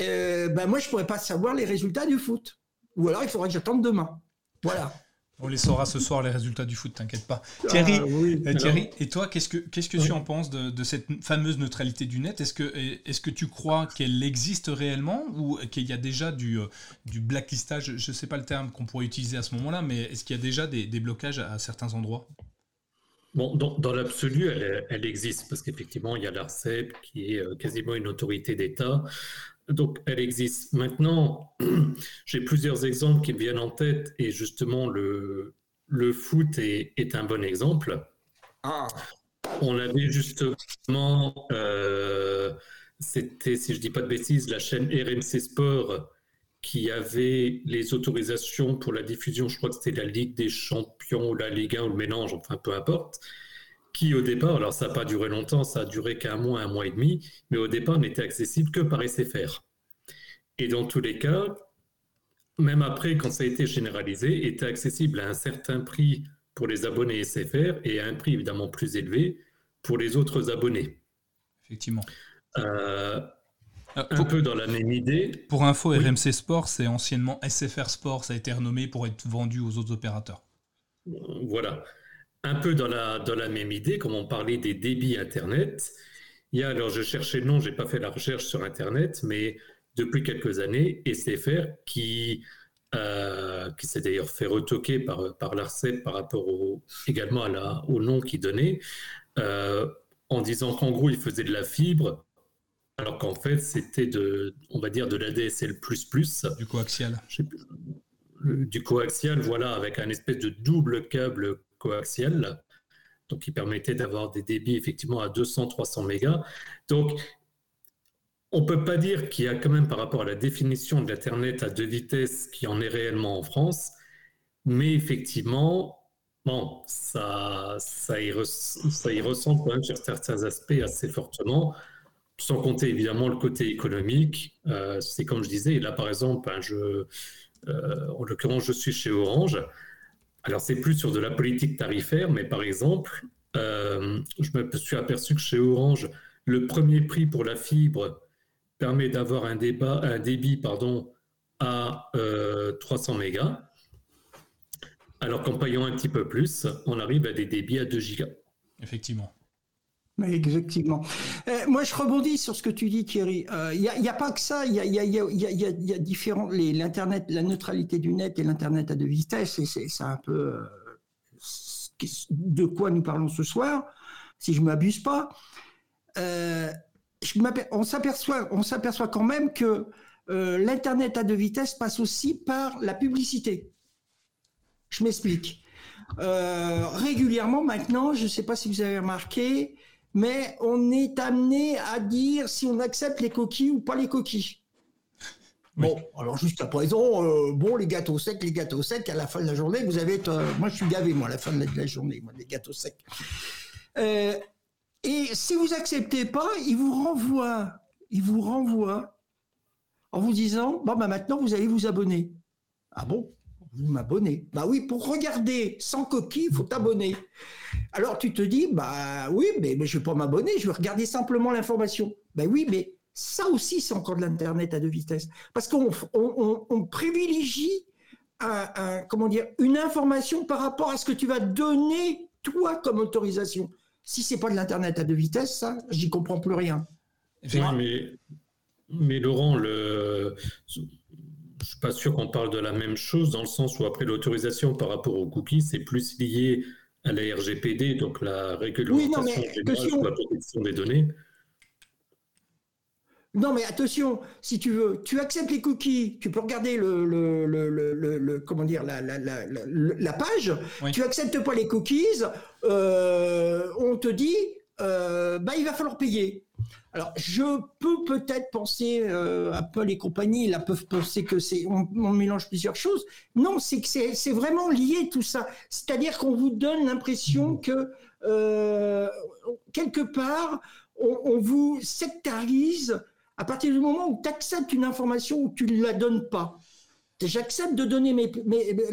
euh, ben moi je pourrais pas savoir les résultats du foot. Ou alors il faudrait que j'attende demain. Voilà. On les saura ce soir, les résultats du foot, t'inquiète pas. Thierry, ah, euh, Thierry et toi, qu'est-ce que, qu'est-ce que tu en penses de, cette fameuse neutralité du net? Est-ce que, tu crois qu'elle existe réellement ou qu'il y a déjà du, euh, du blacklistage? Je ne sais pas le terme qu'on pourrait utiliser à ce moment-là, mais est-ce qu'il y a déjà des, blocages à certains endroits? Bon, dans, l'absolu, elle, elle, existe parce qu'effectivement, il y a l'ARCEP qui est euh, quasiment une autorité d'État donc, elle existe. Maintenant, <clears throat> j'ai plusieurs exemples qui me viennent en tête et justement, le, le foot est, est un bon exemple. Ah. On avait justement, euh, c'était, si je ne dis pas de bêtises, la chaîne RMC Sport qui avait les autorisations pour la diffusion, je crois que c'était la Ligue des Champions ou la Ligue 1 ou le mélange, enfin peu importe qui au départ, alors ça n'a pas duré longtemps, ça a duré qu'un mois, un mois et demi, mais au départ n'était accessible que par SFR. Et dans tous les cas, même après, quand ça a été généralisé, était accessible à un certain prix pour les abonnés SFR et à un prix évidemment plus élevé pour les autres abonnés. Effectivement. Euh, euh, un peu dans la même idée. Pour info, RMC Sport, c'est anciennement SFR Sport, ça a été renommé pour être vendu aux autres opérateurs. Voilà un peu dans la, dans la même idée, comme on parlait des débits Internet. Il y a, alors je cherchais le nom, je n'ai pas fait la recherche sur Internet, mais depuis quelques années, SFR, qui, euh, qui s'est d'ailleurs fait retoquer par, par l'ARCEP par rapport également à la, au nom qu'il donnait, euh, en disant qu'en gros, il faisait de la fibre, alors qu'en fait, c'était de, on va dire, de l'ADSL++. Du coaxial. Du coaxial, voilà, avec un espèce de double câble coaxial, donc qui permettait d'avoir des débits effectivement à 200-300 mégas. Donc, on ne peut pas dire qu'il y a quand même par rapport à la définition de l'Internet à deux vitesses qui en est réellement en France, mais effectivement, bon, ça, ça, y, ressemble quand même sur certains aspects assez fortement, sans compter évidemment le côté économique. Euh, c'est comme je disais, là par exemple, euh, en l'occurrence je suis chez Orange, alors, c'est plus sur de la politique tarifaire, mais par exemple, euh, je me suis aperçu que chez Orange, le premier prix pour la fibre permet d'avoir un, un, débit à 300 euh, mégas, alors qu'en payant un petit peu plus, on arrive à des débits à 2 gigas. Effectivement. Oui, effectivement. moi, je rebondis sur ce que tu dis, Thierry. Il n'y a, pas que ça. Il y a, différents. L'internet, la neutralité du net et l'internet à deux vitesses. Et c'est un peu de quoi nous parlons ce soir, si je m'abuse pas. Euh, on s'aperçoit, on s'aperçoit quand même que l'internet à deux vitesses passe aussi par la publicité. Je m'explique. régulièrement maintenant, je ne sais pas si vous avez remarqué, mais on est amené à dire si on accepte les coquilles ou pas les coquilles. Bon, alors jusqu'à présent, euh, bon, les gâteaux secs, les gâteaux secs, à la fin de la journée, vous avez... Euh, moi, je suis gavé, moi, à la fin de la, journée, moi, des gâteaux secs. Euh, et si vous acceptez pas, il vous renvoie, il vous renvoie en vous disant, bon, bah maintenant, vous allez vous abonner. Ah bon? Vous m'abonnez. Bah oui, pour regarder sans coquille, il faut t'abonner. Alors tu te dis, bah oui, mais, je ne vais pas m'abonner, je vais regarder simplement l'information. Bah oui, mais ça aussi, c'est encore de l'Internet à deux vitesses. Parce qu'on on, privilégie comment dire, une information par rapport à ce que tu vas donner, toi, comme autorisation. Si c'est pas de l'Internet à deux vitesses, ça, j'y comprends plus rien. mais, mais Laurent, le, je suis pas sûr qu'on parle de la même chose dans le sens où après l'autorisation par rapport aux cookies, c'est plus lié à la RGPD, donc la régulation de la protection des données. Non, mais attention, si tu veux, tu acceptes les cookies, tu peux regarder le, le, le, comment dire, la, la, la, la page. Tu acceptes pas les cookies, euh, on te dit, euh, bah, il va falloir payer. Alors, je peux peut-être penser, euh, Apple et compagnie, là, peuvent penser que c'est, on, mélange plusieurs choses. Non, c'est que c'est vraiment lié tout ça. C'est-à-dire qu'on vous donne l'impression que, euh, quelque part, on, vous sectarise à partir du moment où tu acceptes une information ou tu ne la donnes pas. J'accepte de donner mes,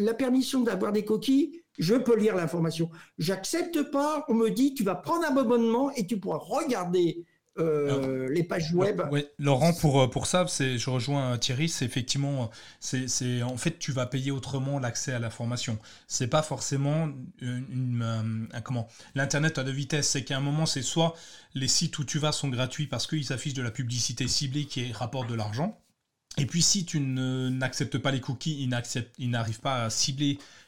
la permission d'avoir des coquilles, je peux lire l'information. J'accepte pas, on me dit tu vas prendre un abonnement et tu pourras regarder euh, les pages web. Oui, Laurent, pour, euh, pour ça, je rejoins Thierry, c'est effectivement, c'est en fait, tu vas payer autrement l'accès à l'information. C'est pas forcément une, comment l'internet à deux vitesses. C'est qu'à un moment, c'est soit les sites où tu vas sont gratuits parce qu'ils affichent de la publicité ciblée qui rapporte de l'argent. Et puis si tu n'acceptes pas les cookies, ils n'arrivent pas à cibler euh,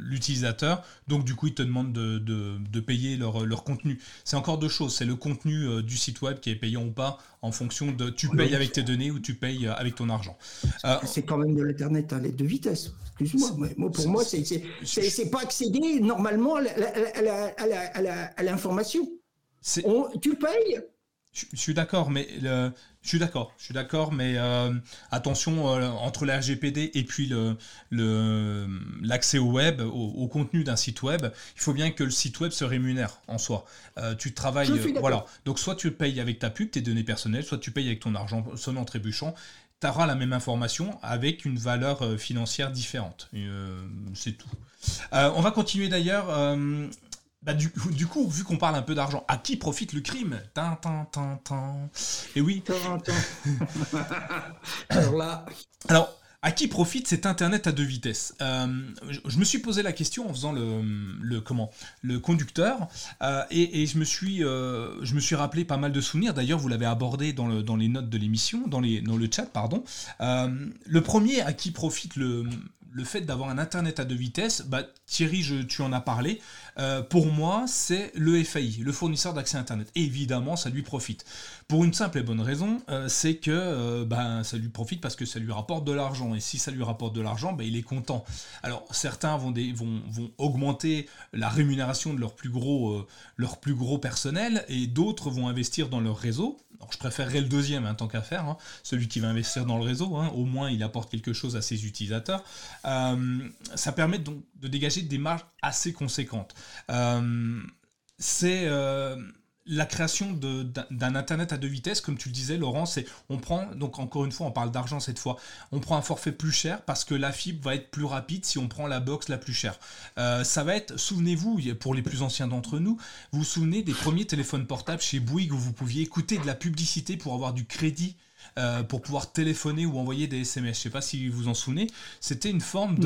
l'utilisateur. Donc du coup, ils te demandent de, payer leur, leur contenu. C'est encore deux choses. C'est le contenu euh, du site web qui est payant ou pas en fonction de tu payes avec tes données ou tu payes euh, avec ton argent. c'est quand même de l'internet à l'aide de vitesse. Excuse-moi. pour moi, c'est pas accéder normalement à l'information. Tu payes je, suis d'accord, mais le, je suis d'accord, je suis d'accord, mais euh, attention euh, entre la RGPD et puis le, l'accès au web, au, contenu d'un site web, il faut bien que le site web se rémunère en soi. Euh, tu travailles, voilà. Donc soit tu payes avec ta pub, tes données personnelles, soit tu payes avec ton argent sonnant trébuchant. Tu auras la même information avec une valeur financière différente. c'est tout. on va continuer d'ailleurs. Bah, du, coup, vu qu'on parle un peu d'argent, à qui profite le crime Et oui. <laughs> Alors là. Alors, à qui profite cet Internet à deux vitesses euh, je, me suis posé la question en faisant le, comment le conducteur euh, et, je me suis euh, je me suis rappelé pas mal de souvenirs. D'ailleurs, vous l'avez abordé dans, le, dans les notes de l'émission, dans les dans le chat, pardon. le premier à qui profite le le fait d'avoir un Internet à deux vitesses, bah, Thierry, tu en as parlé, euh, pour moi, c'est le FAI, le fournisseur d'accès Internet. évidemment, ça lui profite. Pour une simple et bonne raison, euh, c'est que euh, bah, ça lui profite parce que ça lui rapporte de l'argent. Et si ça lui rapporte de l'argent, bah, il est content. Alors, certains vont, vont, vont augmenter la rémunération de leur plus gros, leur plus gros personnel, et d'autres vont investir dans leur réseau. Alors, je préférerais le deuxième, hein, tant qu'à faire, hein. celui qui va investir dans le réseau, hein. au moins il apporte quelque chose à ses utilisateurs. ça permet donc de dégager des marges assez conséquentes. Euh, c'est euh, la création d'un internet à deux vitesses, comme tu le disais, Laurent. C'est on prend donc encore une fois, on parle d'argent cette fois. On prend un forfait plus cher parce que la fibre va être plus rapide si on prend la box la plus chère. Euh, ça va être, souvenez-vous, pour les plus anciens d'entre nous, vous vous souvenez des premiers téléphones portables chez Bouygues où vous pouviez écouter de la publicité pour avoir du crédit euh, pour pouvoir téléphoner ou envoyer des SMS. Je ne sais pas si vous vous en souvenez. C'était une forme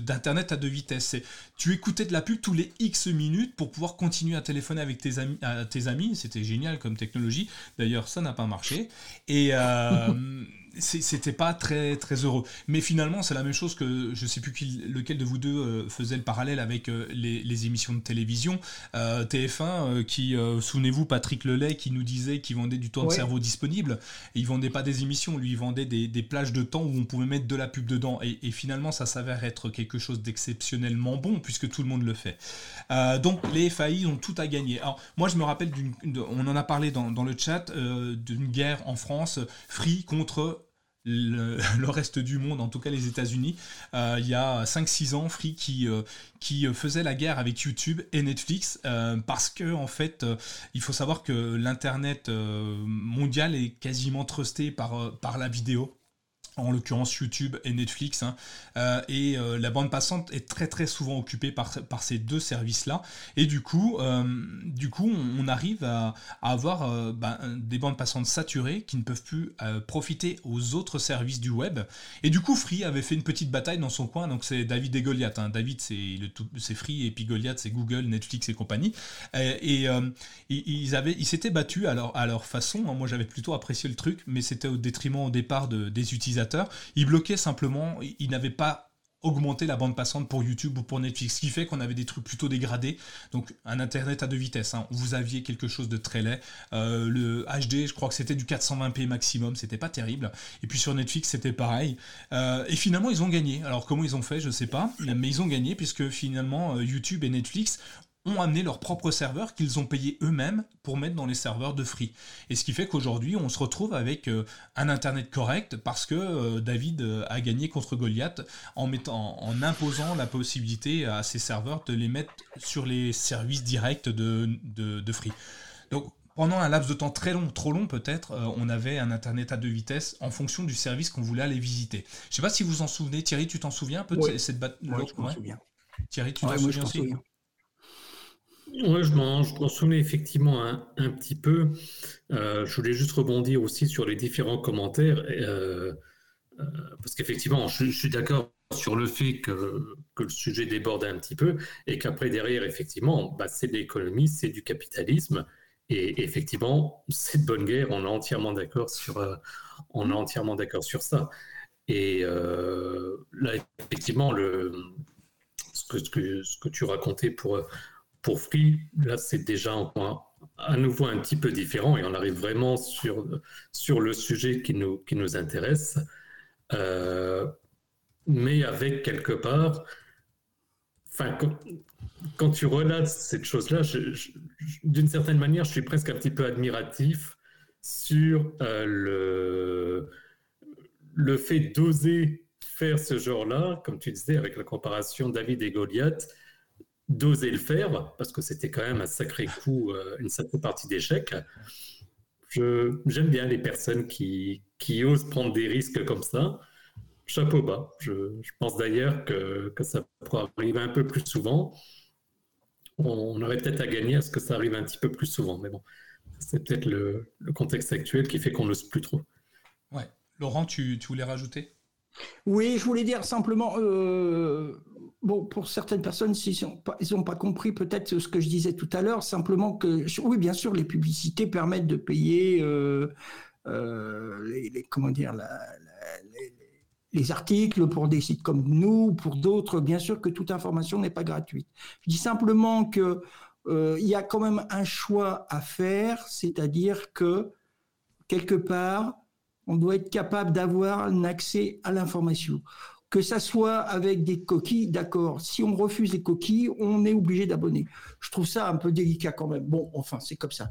d'internet à deux vitesses. Tu écoutais de la pub tous les X minutes pour pouvoir continuer à téléphoner avec tes amis. À tes amis. C'était génial comme technologie. D'ailleurs, ça n'a pas marché. Et euh, <laughs> c'était pas très très heureux. Mais finalement, c'est la même chose que je sais plus qui, lequel de vous deux euh, faisait le parallèle avec euh, les, émissions de télévision. Euh, TF1, qui, souvenez-vous, Patrick Lelay qui nous disait qu'il vendait du temps de cerveau disponible. Et il vendait pas des émissions, lui, il vendait des, plages de temps où on pouvait mettre de la pub dedans. Et, finalement, ça s'avère être quelque chose d'exceptionnellement bon puisque tout le monde le fait. donc, les FAI ont tout à gagner. Alors, moi, je me rappelle d'une. On en a parlé dans, dans le chat d'une guerre en France, Free contre <laughs> le, reste du monde, en tout cas les États-Unis, euh, il y a 5-6 ans, Free qui, euh, qui faisait la guerre avec YouTube et Netflix euh, parce que en fait, il faut savoir que l'internet mondial est quasiment trusté par la vidéo en l'occurrence YouTube et Netflix. Hein. Euh, et euh, la bande passante est très très souvent occupée par, ces deux services-là. Et du coup, euh, du coup on, arrive à, avoir ben, des bandes passantes saturées qui ne peuvent plus profiter aux autres services du web. Et du coup, Free avait fait une petite bataille dans son coin. Donc c'est David et Goliath. Hein. David, c'est Free et puis Goliath, c'est Google, Netflix et compagnie. Et, ils avaient, ils s'étaient battus à leur, façon. Moi, j'avais plutôt apprécié le truc, mais c'était au détriment au départ de, des utilisateurs il bloquait simplement, il n'avait pas augmenté la bande passante pour YouTube ou pour Netflix, ce qui fait qu'on avait des trucs plutôt dégradés. Donc un internet à deux vitesses. Hein. Vous aviez quelque chose de très laid. Euh, le HD, je crois que c'était du 420p maximum, c'était pas terrible. Et puis sur Netflix, c'était pareil. Euh, et finalement, ils ont gagné. Alors comment ils ont fait, je sais pas, mais ils ont gagné puisque finalement euh, YouTube et Netflix ont amené leur propre serveur qu'ils ont payé eux-mêmes pour mettre dans les serveurs de Free. Et ce qui fait qu'aujourd'hui, on se retrouve avec euh, un Internet correct parce que euh, David euh, a gagné contre Goliath en, mettant, en imposant la possibilité à ses serveurs de les mettre sur les services directs de, de, Free. Donc, pendant un laps de temps très long, trop long peut-être, on avait un Internet à deux vitesses en fonction du service qu'on voulait aller visiter. Je ne sais pas si vous en souvenez. Thierry, tu t'en souviens un peu de cette bataille souviens. Thierry, tu t'en souviens aussi Oui, je m'en souvenais effectivement un, un petit peu. Euh, je voulais juste rebondir aussi sur les différents commentaires, euh, euh, parce qu'effectivement, je, suis d'accord sur le fait que, que, le sujet déborde un petit peu, et qu'après, derrière, effectivement, bah, c'est de l'économie, c'est du capitalisme, et effectivement, c'est de bonne guerre, on est entièrement d'accord sur, sur ça. Et là, effectivement, le, ce, que, ce que tu racontais pour pour Free, là, c'est déjà point à nouveau un petit peu différent et on arrive vraiment sur, sur le sujet qui nous, qui nous intéresse, euh, mais avec quelque part, quand, tu relates cette chose-là, d'une certaine manière, je suis presque un petit peu admiratif sur euh, le, le fait d'oser faire ce genre-là, comme tu disais, avec la comparaison David et Goliath, d'oser le faire, parce que c'était quand même un sacré coup, euh, une sacrée partie d'échec. J'aime bien les personnes qui, qui, osent prendre des risques comme ça. Chapeau bas. Je, je pense d'ailleurs que, que, ça pourrait arriver un peu plus souvent. On, aurait peut-être à gagner à ce que ça arrive un petit peu plus souvent, mais bon, c'est peut-être le, le, contexte actuel qui fait qu'on n'ose plus trop. Ouais. Laurent, tu, tu voulais rajouter? Oui, je voulais dire simplement, euh, bon, pour certaines personnes, s'ils n'ont pas, compris peut-être ce que je disais tout à l'heure, simplement que, oui, bien sûr, les publicités permettent de payer, euh, euh, les, comment dire, les, articles pour des sites comme nous, pour d'autres. Bien sûr que toute information n'est pas gratuite. Je dis simplement que il y a quand même un choix à faire, c'est-à-dire que quelque part, on doit être capable d'avoir un accès à l'information. Que ça soit avec des coquilles, d'accord. Si on refuse les coquilles, on est obligé d'abonner. Je trouve ça un peu délicat quand même. Bon, enfin, c'est comme ça.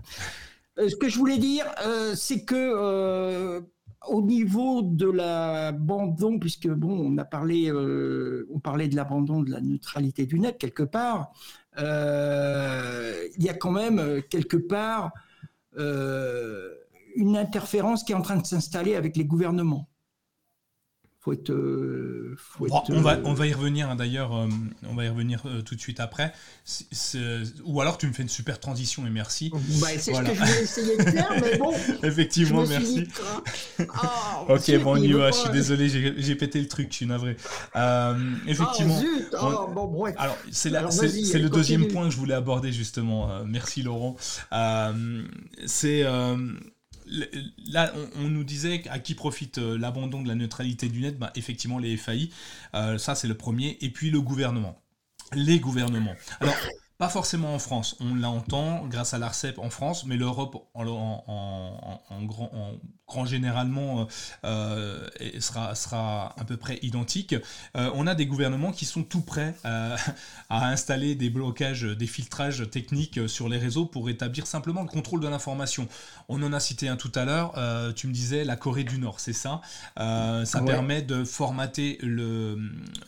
Euh, ce que je voulais dire, euh, c'est que euh, au niveau de l'abandon, puisque bon, on a parlé, on parlait de l'abandon de la neutralité du net quelque part, il y a quand même quelque part une interférence qui est en train de s'installer avec les gouvernements. Faut être, euh, faut être, on, va, euh, on va y revenir hein, d'ailleurs, euh, on va y revenir tout de suite après. ou alors tu me fais une super transition et merci. Bah, c'est ce que je vais essayer de faire, mais bon. <laughs> Effectivement, merci. Ah, <laughs> ok, bon, on y va. Je suis désolé, j'ai pété le truc, je suis navré. effectivement. Oh, bon, bref. Alors, c'est le deuxième point que je voulais aborder justement. merci Laurent. c'est là, on, nous disait à qui profite euh, l'abandon de la neutralité du net bah, Effectivement, les FAI, euh, ça c'est le premier, et puis le gouvernement. Les gouvernements. Alors, pas forcément en France, on l'entend grâce à l'ARCEP en France, mais l'Europe en, grand, grand, généralement euh, sera, sera à peu près identique. Euh, on a des gouvernements qui sont tout prêts à, installer des blocages, des filtrages techniques sur les réseaux pour établir simplement le contrôle de l'information. On en a cité un tout à l'heure, euh, tu me disais la Corée du Nord, c'est ça? ça permet de formater le,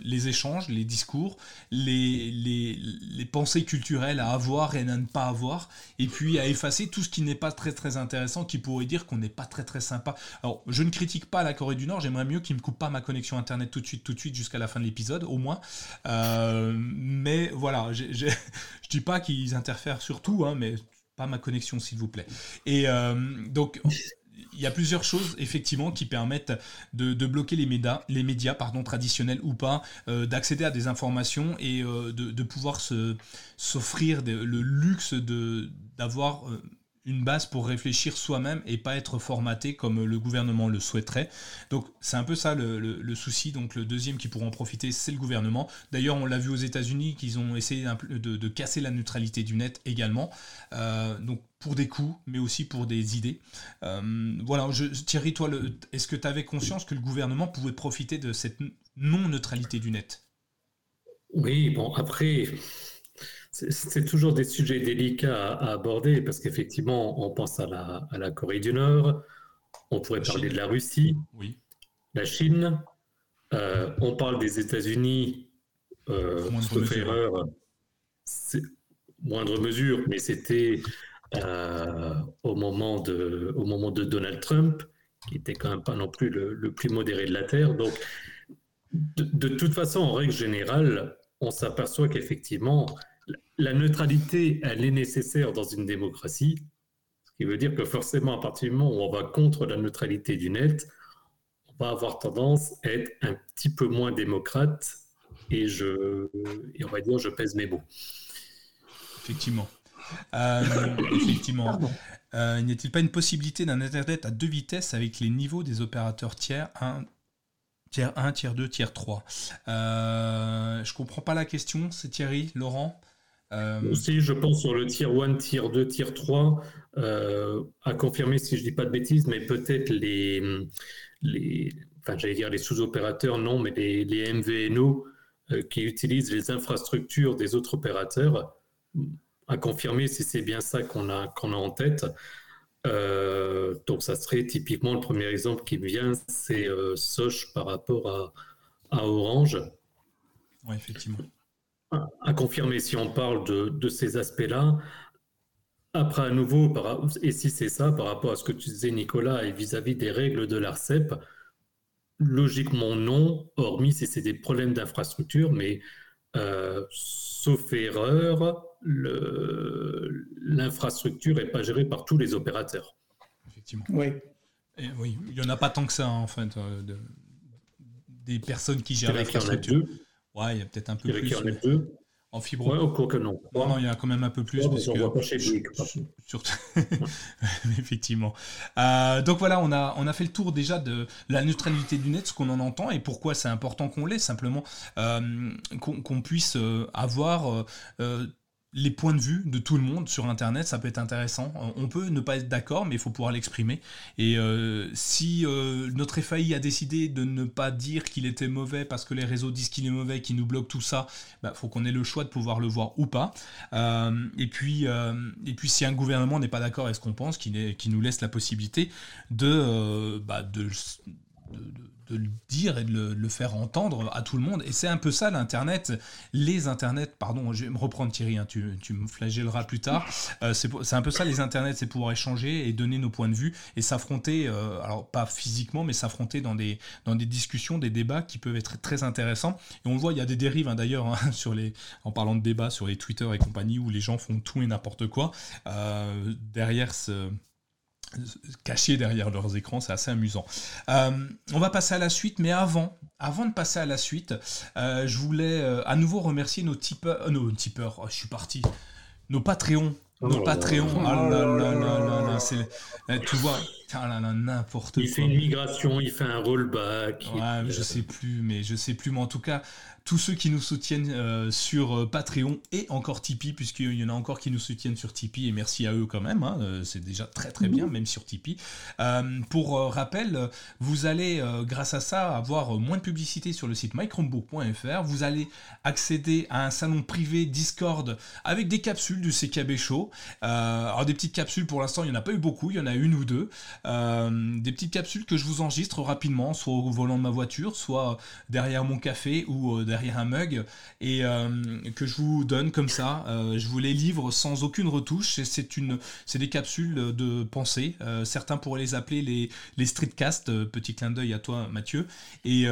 les échanges, les discours, les, les, les pensées culturelles culturel à avoir et à ne pas avoir, et puis à effacer tout ce qui n'est pas très très intéressant, qui pourrait dire qu'on n'est pas très très sympa. Alors, je ne critique pas la Corée du Nord, j'aimerais mieux qu'ils me coupent pas ma connexion internet tout de suite, tout de suite jusqu'à la fin de l'épisode, au moins. Euh, mais voilà, <laughs> je dis pas qu'ils interfèrent sur tout, hein, mais pas ma connexion s'il vous plaît. Et euh, donc il y a plusieurs choses effectivement qui permettent de, bloquer les médias, les médias pardon, traditionnels ou pas, euh, d'accéder à des informations et euh, de, pouvoir s'offrir le luxe d'avoir une base pour réfléchir soi-même et pas être formaté comme le gouvernement le souhaiterait. Donc c'est un peu ça le, souci. Donc le deuxième qui pourra en profiter, c'est le gouvernement. D'ailleurs, on l'a vu aux États-Unis qu'ils ont essayé de, casser la neutralité du net également. Euh, donc pour des coups, mais aussi pour des idées. Euh, voilà, je, Thierry, toi, est-ce que tu avais conscience que le gouvernement pouvait profiter de cette non-neutralité du net? Oui, bon, après, c'est toujours des sujets délicats à, aborder parce qu'effectivement, on pense à la, à la, Corée du Nord, on pourrait parler de la Russie, oui. la Chine, euh, on parle des États-Unis, euh, sauf erreur, moindre mesure, mais c'était euh, au, moment de, au moment de Donald Trump, qui était quand même pas non plus le, plus modéré de la Terre. Donc, de, de, toute façon, en règle générale, on s'aperçoit qu'effectivement, la neutralité, elle est nécessaire dans une démocratie, ce qui veut dire que forcément, à partir du moment où on va contre la neutralité du net, on va avoir tendance à être un petit peu moins démocrate et, je, et on va dire je pèse mes mots. Effectivement. Euh, <laughs> effectivement. Euh, n'y a-t-il pas une possibilité d'un Internet à deux vitesses avec les niveaux des opérateurs tiers 1, tiers 1, tiers 2, tiers 3 euh, Je comprends pas la question, c'est Thierry, Laurent euh... Aussi, je pense sur le tier 1, tier 2, tier 3, euh, à confirmer si je dis pas de bêtises, mais peut-être les, les, enfin, j'allais dire les sous-opérateurs, non, mais les, les MVNO euh, qui utilisent les infrastructures des autres opérateurs à confirmer si c'est bien ça qu'on a, qu'on a en tête. Euh, donc, ça serait typiquement le premier exemple qui me vient, c'est euh, Soch par rapport à, à Orange. Oui, effectivement. À, confirmer si on parle de, de ces aspects-là. Après, à nouveau, et si c'est ça, par rapport à ce que tu disais, Nicolas, et vis-à-vis des règles de l'ARCEP, logiquement non, hormis si c'est des problèmes d'infrastructure, mais euh, sauf erreur, l'infrastructure n'est pas gérée par tous les opérateurs. Effectivement. Oui. oui, il n'y en a pas tant que ça, en fait, euh, de, des personnes qui gèrent l'infrastructure. Ouais, il y a peut-être un peu plus. En. En fibre ouais, que non. Non, non, il y a quand même un peu plus. parce que, voit pas chez Surtout... <laughs> Effectivement. Euh, donc voilà, on a, on a fait le tour déjà de la neutralité du net, ce qu'on en entend et pourquoi c'est important qu'on l'ait, simplement euh, qu'on puisse euh, avoir les points de vue de tout le monde sur Internet, ça peut être intéressant. Euh, on peut ne pas être d'accord, mais il faut pouvoir l'exprimer. Et euh, si euh, notre FAI a décidé de ne pas dire qu'il était mauvais parce que les réseaux disent qu'il est mauvais, qu'il nous bloque tout ça, il bah, faut qu'on ait le choix de pouvoir le voir ou pas. et, puis, et puis, si un gouvernement n'est pas d'accord avec ce qu'on pense, qu'il nous laisse la possibilité de, bah, de le dire et de le, faire entendre à tout le monde. Et c'est un peu ça l'Internet. Les Internets, pardon, je vais me reprendre Thierry, hein, tu, me flagelleras plus tard. <laughs> Euh, c'est un peu ça les Internets, c'est pouvoir échanger et donner nos points de vue et s'affronter, euh, alors pas physiquement, mais s'affronter dans des, dans des discussions, des débats qui peuvent être très intéressants. Et on le voit, il y a des dérives hein, d'ailleurs, hein, <laughs> sur les, en parlant de débats sur les Twitter et compagnie, où les gens font tout et n'importe quoi. Euh, derrière ce cachés derrière leurs écrans, c'est assez amusant. Euh, on va passer à la suite, mais avant, avant de passer à la suite, euh, je voulais euh, à nouveau remercier nos tipeurs, nos tipeurs, oh, je suis parti, nos Patreons, nos oh Patreons, oh là là là là tu vois, n'importe quoi. Il fait une migration, il fait un rollback. Ouais, je sais plus, mais je sais plus, mais en tout cas, tous ceux qui nous soutiennent euh, sur euh, Patreon et encore Tipeee, puisqu'il y en a encore qui nous soutiennent sur Tipeee, et merci à eux quand même, hein, euh, c'est déjà très très bien, même sur Tipeee. pour rappel, vous allez, grâce à ça, avoir moins de publicité sur le site mychromebook.fr, vous allez accéder à un salon privé Discord avec des capsules du CKB Show. alors des petites capsules, pour l'instant, il n'y en a pas eu beaucoup, il y en a une ou deux. des petites capsules que je vous enregistre rapidement, soit au volant de ma voiture, soit derrière mon café ou derrière derrière un mug et euh, que je vous donne comme ça. Euh, je vous les livre sans aucune retouche. C'est une, c'est des capsules de pensée. Euh, certains pourraient les appeler les, les streetcasts. Petit clin d'œil à toi, Mathieu. Et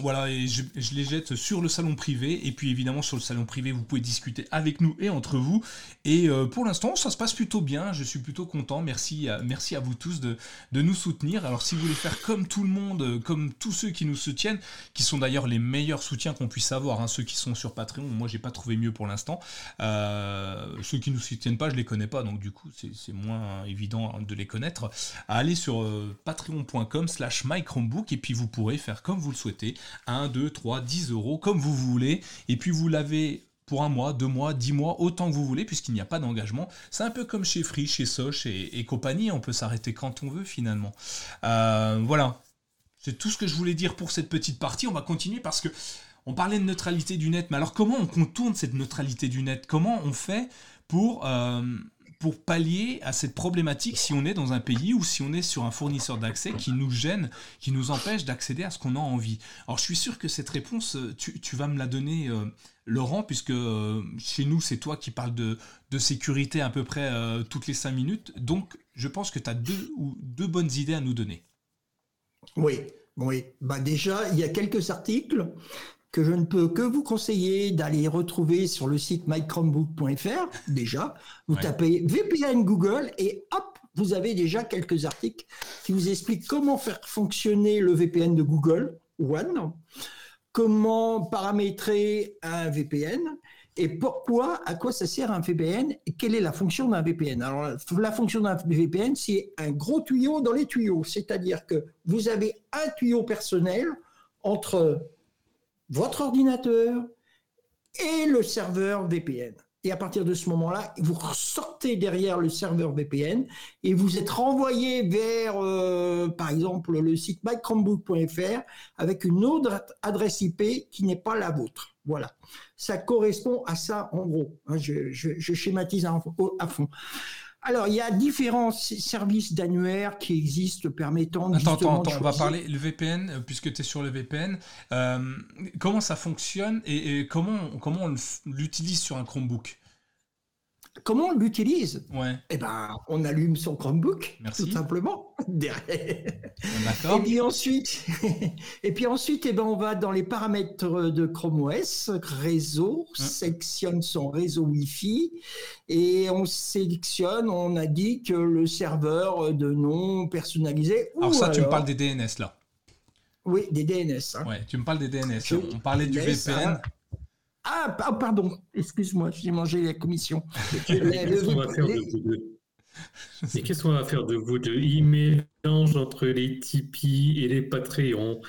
voilà, et je, les jette sur le salon privé. Et puis évidemment sur le salon privé, vous pouvez discuter avec nous et entre vous. Et pour l'instant, ça se passe plutôt bien. Je suis plutôt content. Merci, à, merci à vous tous de, de nous soutenir. Alors si vous voulez faire comme tout le monde, comme tous ceux qui nous soutiennent, qui sont d'ailleurs les meilleurs soutien qu'on puisse avoir. Hein. Ceux qui sont sur Patreon, moi j'ai pas trouvé mieux pour l'instant. Euh, ceux qui nous soutiennent pas, je les connais pas, donc du coup c'est moins évident de les connaître. Allez sur euh, patreon.com slash mychromebook et puis vous pourrez faire comme vous le souhaitez. 1, 2, 3, 10 euros, comme vous voulez. Et puis vous l'avez pour un mois, deux mois, dix mois, autant que vous voulez, puisqu'il n'y a pas d'engagement. C'est un peu comme chez Free, chez Soch et, compagnie, on peut s'arrêter quand on veut finalement. Euh, voilà, c'est tout ce que je voulais dire pour cette petite partie. On va continuer parce que on parlait de neutralité du net, mais alors comment on contourne cette neutralité du net? Comment on fait pour, euh, pour pallier à cette problématique si on est dans un pays ou si on est sur un fournisseur d'accès qui nous gêne, qui nous empêche d'accéder à ce qu'on a envie? Alors je suis sûr que cette réponse, euh, tu, vas me la donner, euh, Laurent, puisque chez nous, c'est toi qui parles de, de sécurité à peu près toutes les cinq minutes. Donc je pense que tu as deux, ou deux bonnes idées à nous donner. Oui, oui. Bah déjà, il y a quelques articles que je ne peux que vous conseiller d'aller retrouver sur le site mychromebook.fr déjà. Vous tapez VPN Google et hop, vous avez déjà quelques articles qui vous expliquent comment faire fonctionner le VPN de Google One, comment paramétrer un VPN et pourquoi, à quoi ça sert un VPN et quelle est la fonction d'un VPN. Alors, la fonction d'un VPN, c'est un gros tuyau dans les tuyaux, c'est-à-dire que vous avez un tuyau personnel entre votre ordinateur et le serveur VPN. Et à partir de ce moment-là, vous sortez derrière le serveur VPN et vous êtes renvoyé vers, euh, par exemple, le site mychromebook.fr avec une autre adresse IP qui n'est pas la vôtre. Voilà. Ça correspond à ça en gros. Hein, je, schématise à fond. Alors, il y a différents services d'annuaire qui existent permettant attends, attends, attends, on va parler le VPN, euh, puisque tu es sur le VPN. Euh, comment ça fonctionne et, comment, comment on l'utilise sur un Chromebook? Comment on l'utilise ouais. Eh ben, on allume son Chromebook, tout simplement, <laughs> D'accord. Et puis ensuite, <laughs> et puis ensuite, eh ben, on va dans les paramètres de Chrome OS, réseau, hein. sélectionne son réseau Wi-Fi, et on sélectionne, on indique le serveur de nom personnalisé. Alors ça, tu me parles des DNS là. Oui, des DNS. Hein. Ouais, tu me parles des DNS. on parlait du VPN. Ah, pardon, excuse-moi, j'ai mangé la commission. Qu'est-ce qu'on va faire de vous deux? Et qu'est-ce qu'on va faire de vous deux? Il mélange entre les Tipeee et les Patreons.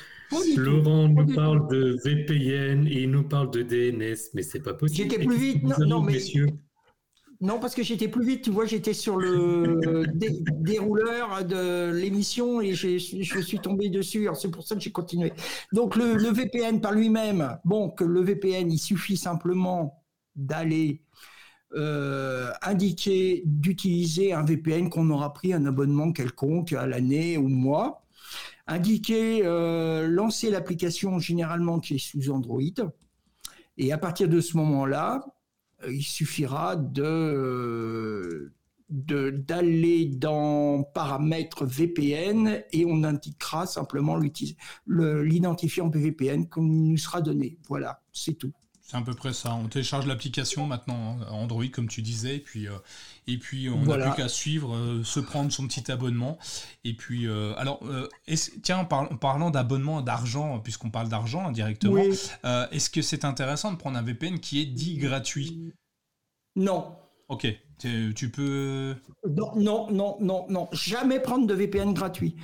Laurent nous parle de VPN et il nous parle de DNS, mais c'est pas possible. J'étais plus vite, non, non mais... Messieurs? Non, parce que j'étais plus vite, tu vois, j'étais sur le dérouleur de l'émission et je suis tombé dessus. C'est pour ça que j'ai continué. Donc le, VPN par lui-même, bon, que le VPN, il suffit simplement d'aller euh, indiquer d'utiliser un VPN qu'on aura pris un abonnement quelconque à l'année ou mois, indiquer euh, lancer l'application généralement qui est sous Android, et à partir de ce moment-là, il suffira de d'aller dans paramètres VPN et on indiquera simplement l'identifiant VPN qu'on nous sera donné. Voilà, c'est tout. C'est à peu près ça. On télécharge l'application maintenant hein, Android, comme tu disais, et puis, euh, et puis on n'a plus qu'à suivre, euh, se prendre son petit abonnement. Et puis, euh, alors, tiens, en, parlant d'abonnement, d'argent, puisqu'on parle d'argent directement, est-ce que c'est intéressant de prendre un VPN qui est dit gratuit? Non. Ok, tu peux. Non, non, non, non, non. Jamais prendre de VPN gratuit.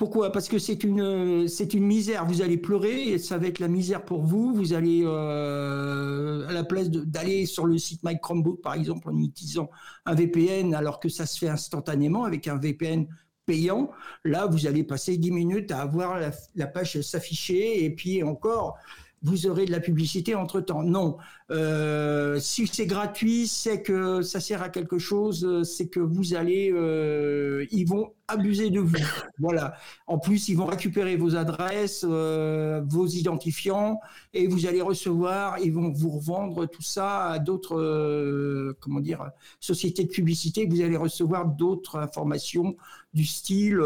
Pourquoi? Parce que c'est une, c'est une misère. Vous allez pleurer et ça va être la misère pour vous. Vous allez, euh, à la place d'aller sur le site My Chromebook, par exemple, en utilisant un VPN, alors que ça se fait instantanément avec un VPN payant, là, vous allez passer 10 minutes à avoir la, la page s'afficher et puis encore, vous aurez de la publicité entre temps. Non, euh, si c'est gratuit, c'est que ça sert à quelque chose, c'est que vous allez, euh, ils vont abuser de vous. Voilà. En plus, ils vont récupérer vos adresses, euh, vos identifiants, et vous allez recevoir, ils vont vous revendre tout ça à d'autres, comment dire, sociétés de publicité. Vous allez recevoir d'autres informations du style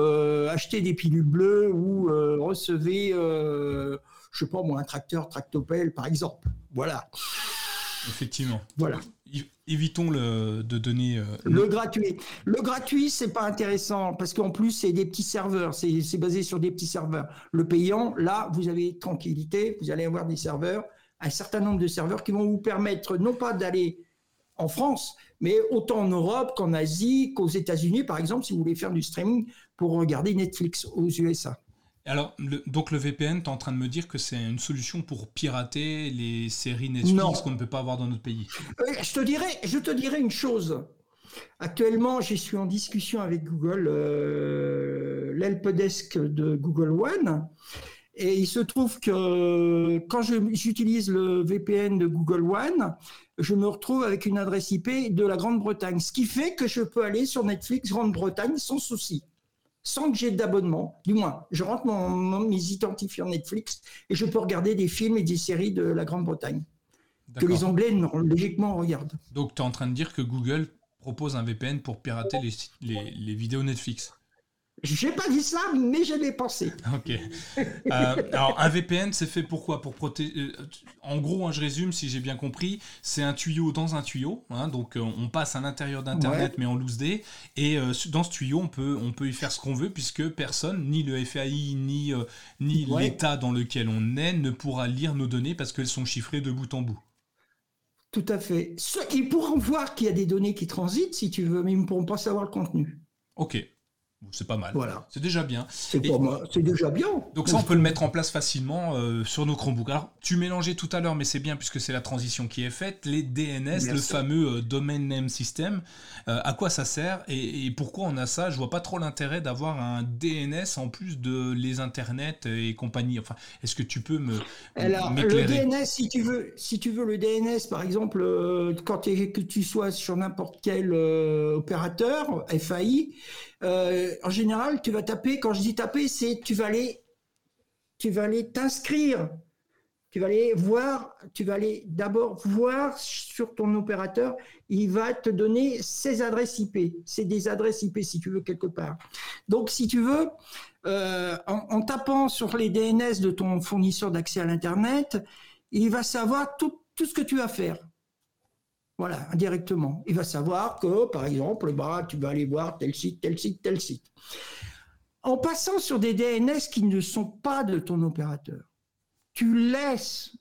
acheter des pilules bleues ou recevez je sais pas moi, un tracteur tractopelle par exemple. Voilà. Effectivement. Voilà. Évitons le, de donner. Euh, le gratuit. Le gratuit, c'est pas intéressant parce qu'en plus, c'est des petits serveurs. C'est basé sur des petits serveurs. Le payant, là, vous avez tranquillité. Vous allez avoir des serveurs, un certain nombre de serveurs qui vont vous permettre non pas d'aller en France, mais autant en Europe qu'en Asie, qu'aux États-Unis, par exemple, si vous voulez faire du streaming pour regarder Netflix aux USA. Alors, donc le VPN, tu es en train de me dire que c'est une solution pour pirater les séries Netflix qu'on ne peut pas avoir dans notre pays euh, je, te dirais, je te dirais une chose. Actuellement, je suis en discussion avec Google, euh, l'helpdesk de Google One. Et il se trouve que quand j'utilise le VPN de Google One, je me retrouve avec une adresse IP de la Grande-Bretagne, ce qui fait que je peux aller sur Netflix Grande-Bretagne sans souci sans que j'ai d'abonnement. Du moins, je rentre mon, mes identifiants Netflix et je peux regarder des films et des séries de la Grande-Bretagne que les Anglais logiquement regardent. Donc, tu es en train de dire que Google propose un VPN pour pirater les, les, vidéos Netflix J'ai pas dit ça, mais je l'ai pensé. Ok. Euh, alors, un VPN, c'est fait pourquoi Pour protéger. Euh, en gros, hein, je résume, si j'ai bien compris, c'est un tuyau dans un tuyau. Hein, donc, euh, on passe à l'intérieur d'Internet, mais en loose day. Et dans ce tuyau, on peut, on peut y faire ce qu'on veut, puisque personne, ni le FAI, ni, ni l'État dans lequel on est, ne pourra lire nos données parce qu'elles sont chiffrées de bout en bout. Tout à fait. Ils pourront voir qu'il y a des données qui transitent, si tu veux, mais ils ne pourront pas savoir le contenu. Ok. C'est pas mal. Voilà. C'est déjà bien. C'est déjà bien. Donc ça, on peut le mettre en place facilement euh, sur nos Chromebooks. Alors, tu mélangeais tout à l'heure, mais c'est bien puisque c'est la transition qui est faite, les DNS, le fameux euh, Domain Name System. Euh, à quoi ça sert et, pourquoi on a ça? Je vois pas trop l'intérêt d'avoir un DNS en plus de les internets et compagnie. Enfin, est-ce que tu peux me Alors, le DNS, si tu veux, si tu veux le DNS, par exemple, quand que tu sois sur n'importe quel opérateur FAI, euh, en général, tu vas taper, quand je dis taper, c'est tu vas aller, tu vas aller t'inscrire. Tu vas aller voir, tu vas aller d'abord voir sur ton opérateur, il va te donner ses adresses IP. C'est des adresses IP si tu veux quelque part. Donc si tu veux, euh, en, tapant sur les DNS de ton fournisseur d'accès à l'Internet, il va savoir tout, tout ce que tu vas faire. Voilà, indirectement. Il va savoir que, par exemple, bah, tu vas aller voir tel site, tel site, tel site. En passant sur des DNS qui ne sont pas de ton opérateur, tu laisses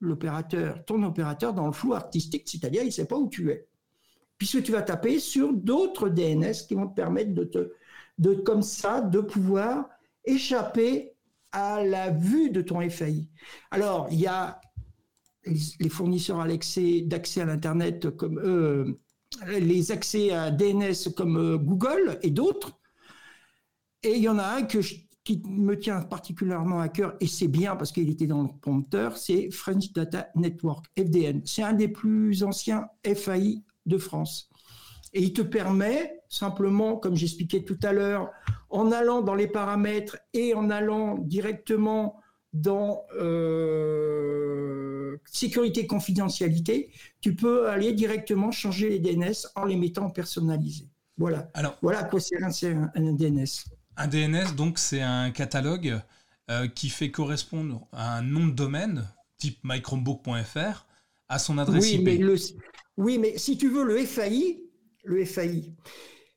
l'opérateur, ton opérateur dans le flou artistique, c'est-à-dire il ne sait pas où tu es. Puisque tu vas taper sur d'autres DNS qui vont te permettre de te, de, comme ça, de pouvoir échapper à la vue de ton FAI. Alors, il y a les fournisseurs d'accès à l'Internet comme eux, les accès à DNS comme euh, Google et d'autres. Et il y en a un qui me tient particulièrement à cœur, et c'est bien parce qu'il était dans le prompteur, c'est French Data Network, FDN. C'est un des plus anciens FAI de France. Et il te permet simplement, comme j'expliquais tout à l'heure, en allant dans les paramètres et en allant directement dans euh, sécurité confidentialité, tu peux aller directement changer les DNS en les mettant personnalisés. Voilà. Alors, voilà à quoi sert un, un, DNS. Un DNS, donc, c'est un catalogue euh, qui fait correspondre à un nom de domaine, type mychromebook.fr, à son adresse oui, IP. Mais le, oui, mais si tu veux le FAI, le FAI,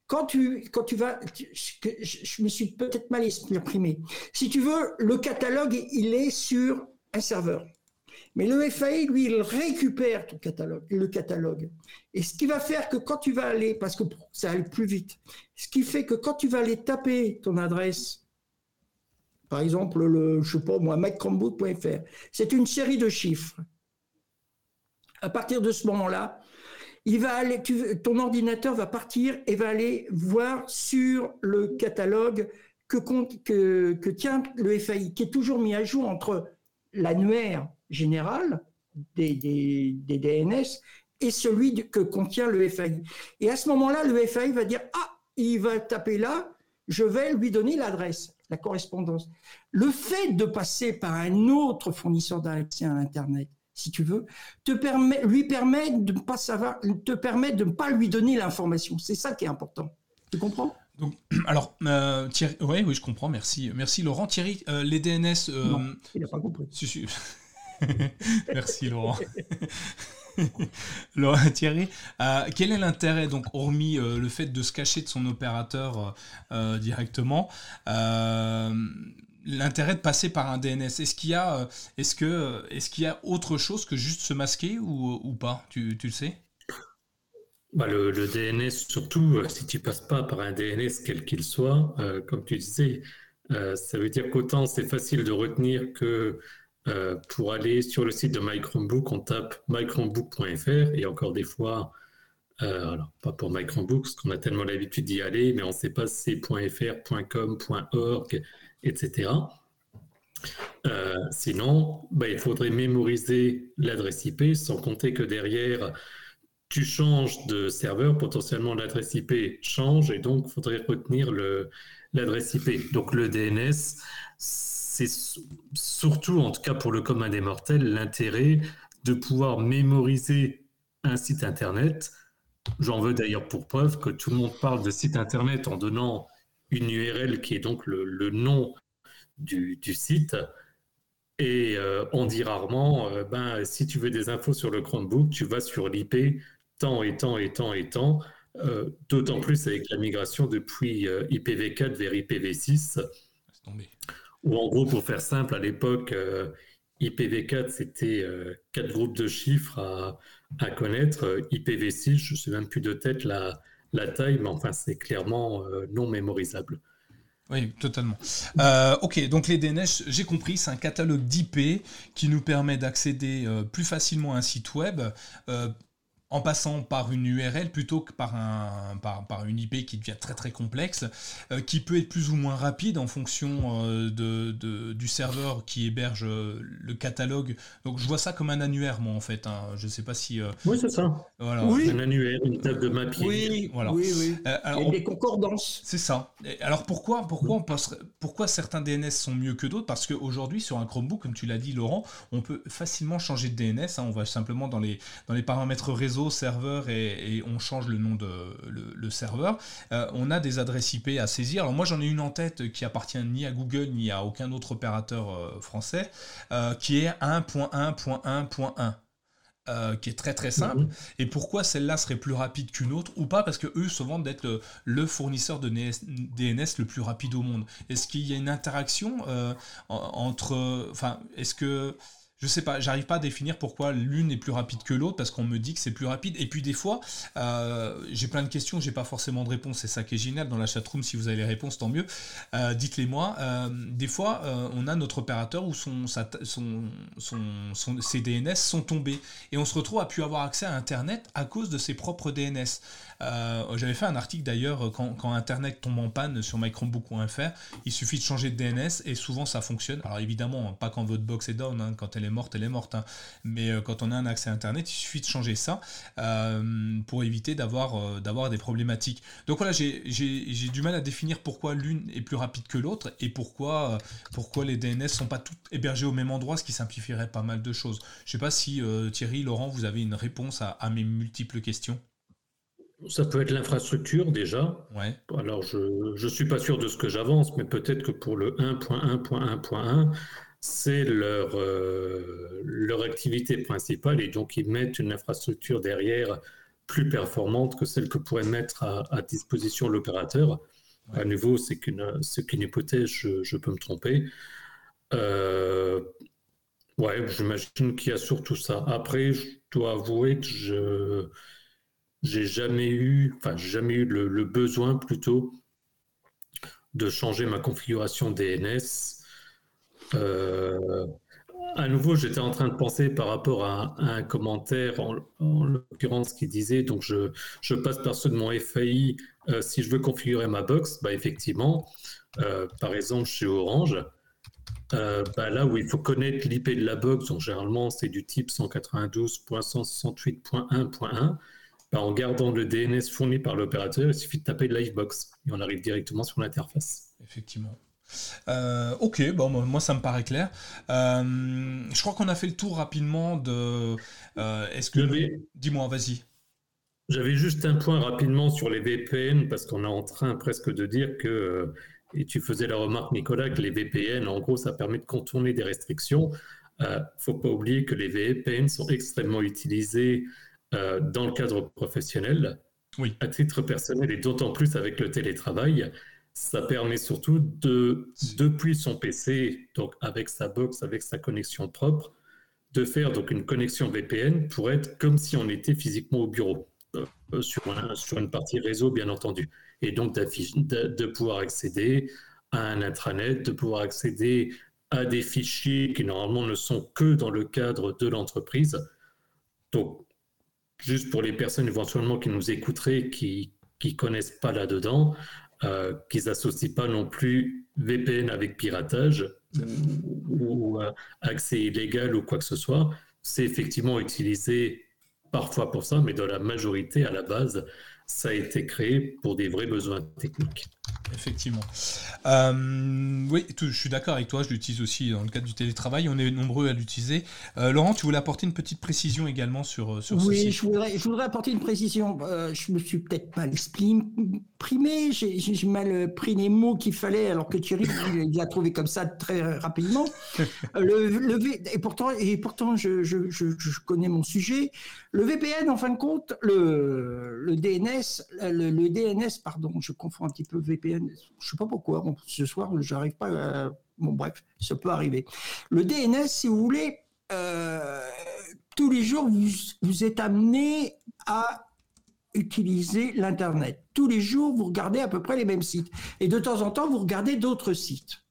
quand tu, quand tu vas, je, me suis peut-être mal exprimé. Si tu veux, le catalogue, il est sur un serveur. Mais le FAI, lui, il récupère ton catalogue, le catalogue. Et ce qui va faire que quand tu vas aller, parce que ça aller plus vite, ce qui fait que quand tu vas aller taper ton adresse, par exemple, le, je sais pas moi, c'est une série de chiffres. À partir de ce moment-là, il va aller, ton ordinateur va partir et va aller voir sur le catalogue que tient le FAI, qui est toujours mis à jour entre l'annuaire général des, des, DNS et celui que contient le FAI. Et à ce moment-là, le FAI va dire Ah, il va taper là, je vais lui donner l'adresse, la correspondance. Le fait de passer par un autre fournisseur d'accès à Internet, si tu veux, te permet, lui permet de ne pas savoir, te permet de ne pas lui donner l'information. C'est ça qui est important. Tu comprends? Donc, <clears throat> alors, euh, Thierry, oui, oui, je comprends, merci. Merci Laurent. Thierry, euh, les DNS. Euh, non, il n'a pas compris. <laughs> <laughs> merci Laurent. <laughs> Laurent Thierry, quel est l'intérêt, donc, hormis le fait de se cacher de son opérateur directement l'intérêt de passer par un DNS Est-ce qu'il y a, euh, est-ce y a autre chose que juste se masquer ou, pas? Tu, le sais? Bah le, DNS, surtout euh, si tu passes pas par un DNS quel qu'il soit, euh, comme tu disais, ça veut dire qu'autant c'est facile de retenir que pour aller sur le site de MyChromebook, on tape mychromebook.fr et encore des fois, alors pas pour MyChromebook, parce qu'on a tellement l'habitude d'y aller, mais on ne sait pas si c'est .com, .org, etc. Euh, sinon, bah, il faudrait mémoriser l'adresse IP, sans compter que derrière, tu changes de serveur, potentiellement l'adresse IP change, et donc il faudrait retenir l'adresse IP. Donc le DNS, c'est surtout, en tout cas pour le commun des mortels, l'intérêt de pouvoir mémoriser un site Internet. J'en veux d'ailleurs pour preuve que tout le monde parle de site Internet en donnant une URL qui est donc le, nom du, site. Et on dit rarement, ben, si tu veux des infos sur le Chromebook, tu vas sur l'IP tant et tant et tant et tant. D'autant plus avec la migration depuis IPv4 vers IPv6. Ou en gros, pour faire simple, à l'époque, IPv4, c'était quatre groupes de chiffres à, connaître. IPv6, je ne sais même plus de tête la, taille, mais enfin, c'est clairement euh, non mémorisable. Oui, totalement. Euh, ok, donc les DNS, j'ai compris, c'est un catalogue d'IP qui nous permet d'accéder euh, plus facilement à un site web en passant par une URL plutôt que par, un, par, une IP qui devient très très complexe, euh, qui peut être plus ou moins rapide en fonction euh, de, du serveur qui héberge euh, le catalogue. Donc je vois ça comme un annuaire, moi en fait. Hein. Je ne sais pas si. oui, c'est ça. Voilà. Oui. Un annuaire, une table de mapping. Oui, voilà. oui, oui. Et des concordances. C'est ça. alors pourquoi, pourquoi, on pourquoi certains DNS sont mieux que d'autres? Parce qu'aujourd'hui, sur un Chromebook, comme tu l'as dit, Laurent, on peut facilement changer de DNS. Hein. On va simplement dans les, dans les paramètres réseau serveur et, on change le nom de le, serveur, euh, on a des adresses IP à saisir. Alors moi j'en ai une en tête qui appartient ni à Google ni à aucun autre opérateur euh, français, euh, qui est 1.1.1.1. qui est très très simple. Mhm. Et pourquoi celle-là serait plus rapide qu'une autre ou pas? Parce que eux se vendent d'être le, fournisseur de DNS le plus rapide au monde. Est-ce qu'il y a une interaction entre, enfin, est-ce que je sais pas, j'arrive pas à définir pourquoi l'une est plus rapide que l'autre parce qu'on me dit que c'est plus rapide. Et puis des fois, euh, j'ai plein de questions, j'ai pas forcément de réponse. C'est ça qui est génial dans la chatroom. Si vous avez les réponses, tant mieux. Euh, dites-les moi. Euh, des fois, on a notre opérateur où son, son, son, ses DNS sont tombés et on se retrouve à pu avoir accès à Internet à cause de ses propres DNS. J'avais fait un article d'ailleurs quand, Internet tombe en panne sur mychromebook.fr, il suffit de changer de DNS et souvent ça fonctionne. Alors évidemment, pas quand votre box est down, hein, quand elle est morte, elle est morte. Hein. Mais euh, quand on a un accès à Internet, il suffit de changer ça euh, pour éviter d'avoir euh, d'avoir des problématiques. Donc voilà, j'ai du mal à définir pourquoi l'une est plus rapide que l'autre et pourquoi, pourquoi les DNS sont pas toutes hébergées au même endroit, ce qui simplifierait pas mal de choses. Je sais pas si Thierry, Laurent, vous avez une réponse à, à mes multiples questions. Ça peut être l'infrastructure déjà. Ouais. Alors je ne suis pas sûr de ce que j'avance, mais peut-être que pour le 1.1.1.1, c'est leur, euh, leur activité principale et donc ils mettent une infrastructure derrière plus performante que celle que pourrait mettre à, disposition l'opérateur. À nouveau, c'est qu'une hypothèse, je, peux me tromper. Euh, ouais, j'imagine qu'il y a surtout ça. Après, je dois avouer que je j'ai jamais eu, enfin, jamais eu le, besoin plutôt de changer ma configuration DNS à nouveau, j'étais en train de penser par rapport à, un commentaire, en, l'occurrence, qui disait donc je, je, passe par ceux de mon FAI euh, si je veux configurer ma box. Bah, effectivement, euh, par exemple, chez Orange, bah, là où il faut connaître l'IP de la box, donc généralement c'est du type 192.168.1.1, bah, en gardant le DNS fourni par l'opérateur, il suffit de taper Livebox et on arrive directement sur l'interface. Effectivement. Euh, ok, bon, moi ça me paraît clair. Euh, je crois qu'on a fait le tour rapidement de. Euh, est-ce que. Dis-moi, vas-y. J'avais juste un point rapidement sur les VPN, parce qu'on est en train presque de dire que. Et tu faisais la remarque, Nicolas, que les VPN, en gros, ça permet de contourner des restrictions. Il ne faut pas oublier que les VPN sont extrêmement utilisés dans le cadre professionnel. Oui. À titre personnel et d'autant plus avec le télétravail. Ça permet surtout de, depuis son PC, donc avec sa box, avec sa connexion propre, de faire donc une connexion VPN pour être comme si on était physiquement au bureau, euh, sur, une partie réseau bien entendu. Et donc de, pouvoir accéder à un intranet, de pouvoir accéder à des fichiers qui normalement ne sont que dans le cadre de l'entreprise. Donc, juste pour les personnes éventuellement qui nous écouteraient, qui ne connaissent pas là-dedans, euh, qu'ils n'associent pas non plus VPN avec piratage ou, euh, accès illégal ou quoi que ce soit. C'est effectivement utilisé parfois pour ça, mais dans la majorité, à la base, ça a été créé pour des vrais besoins techniques. Effectivement. Euh, oui, je suis d'accord avec toi, je l'utilise aussi dans le cadre du télétravail, on est nombreux à l'utiliser. Euh, Laurent, tu voulais apporter une petite précision également sur, euh, sur oui, je voudrais, je voudrais apporter une précision. je me suis peut-être mal exprimé, j'ai mal pris les mots qu'il fallait, alors que Thierry il a trouvé comme ça très rapidement. le, et pourtant, et pourtant je, je, je, connais mon sujet. Le VPN, en fin de compte, le, le DNS, le, le DNS, pardon, je confonds un petit peu VPN je sais pas pourquoi. ce soir, je n'arrive pas. À... Bon, bref, ça peut arriver. Le DNS, si vous voulez, euh, tous les jours, vous êtes amené à utiliser l'Internet. Tous les jours, vous regardez à peu près les mêmes sites. Et de temps en temps, vous regardez d'autres sites.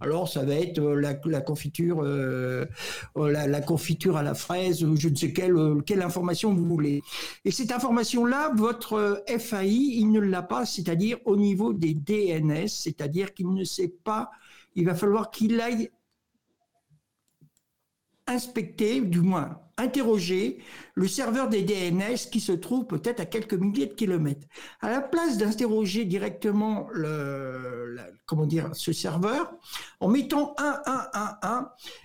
Alors, ça va être euh, la, confiture, euh, euh, la, confiture à la fraise, je ne sais quelle, quelle information vous voulez. Et cette information-là, votre FAI, il ne l'a pas, c'est-à-dire au niveau des DNS, c'est-à-dire qu'il ne sait pas, il va falloir qu'il aille inspecter, du moins interroger le serveur des DNS qui se trouve peut-être à quelques milliers de kilomètres. À la place d'interroger directement le, comment dire, ce serveur, en mettant 1111,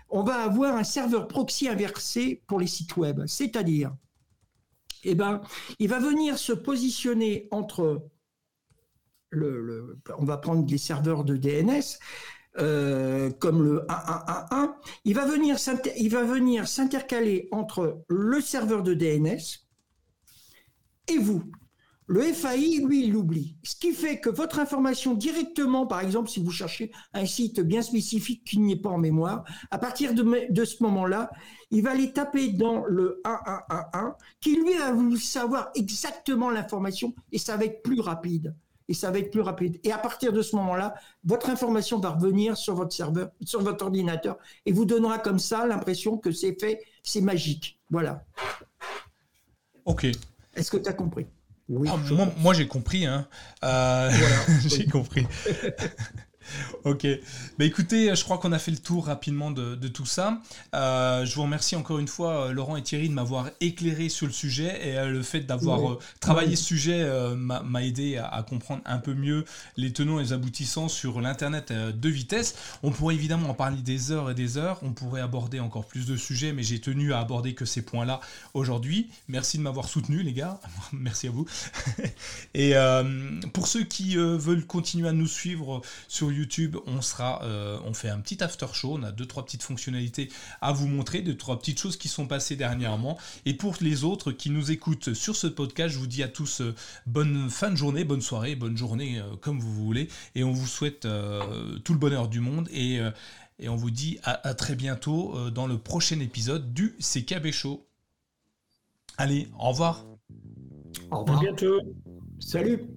on va avoir un serveur proxy inversé pour les sites web. C'est-à-dire, eh ben, il va venir se positionner entre le, on va prendre les serveurs de DNS, euh, comme le 1111, il va venir il va venir s'intercaler entre le serveur de DNS et vous. Le FAI, lui, il l'oublie. Ce qui fait que votre information directement, par exemple, si vous cherchez un site bien spécifique qui n'est pas en mémoire, à partir de, ce moment-là, il va aller taper dans le 1111 qui lui va vous savoir exactement l'information et ça va être plus rapide et ça va être plus rapide. Et à partir de ce moment-là, votre information va revenir sur votre serveur, sur votre ordinateur, et vous donnera comme ça l'impression que c'est fait, c'est magique. Voilà. Ok. Est-ce que tu as compris? Oui, ah, moi, j'ai compris. Hein. Euh, <laughs> j'ai compris. <laughs> <laughs> ok. Bah écoutez, je crois qu'on a fait le tour rapidement de, tout ça. Euh, je vous remercie encore une fois, euh, Laurent et Thierry, de m'avoir éclairé sur le sujet et euh, le fait d'avoir travaillé ce sujet m'a aidé à, comprendre un peu mieux les tenants et les aboutissants sur l'Internet de vitesse. On pourrait évidemment en parler des heures et des heures. On pourrait aborder encore plus de sujets, mais j'ai tenu à aborder que ces points-là aujourd'hui. Merci de m'avoir soutenu, les gars. <laughs> Merci à vous. <laughs> et pour ceux qui veulent continuer à nous suivre sur YouTube, on sera, euh, on fait un petit after show. On a deux trois petites fonctionnalités à vous montrer, deux trois petites choses qui sont passées dernièrement. Et pour les autres qui nous écoutent sur ce podcast, je vous dis à tous euh, bonne fin de journée, bonne soirée, bonne journée euh, comme vous voulez. Et on vous souhaite tout le bonheur du monde et, et on vous dit à, très bientôt dans le prochain épisode du CKB Show. Allez, au revoir. Au revoir. À bientôt. Salut.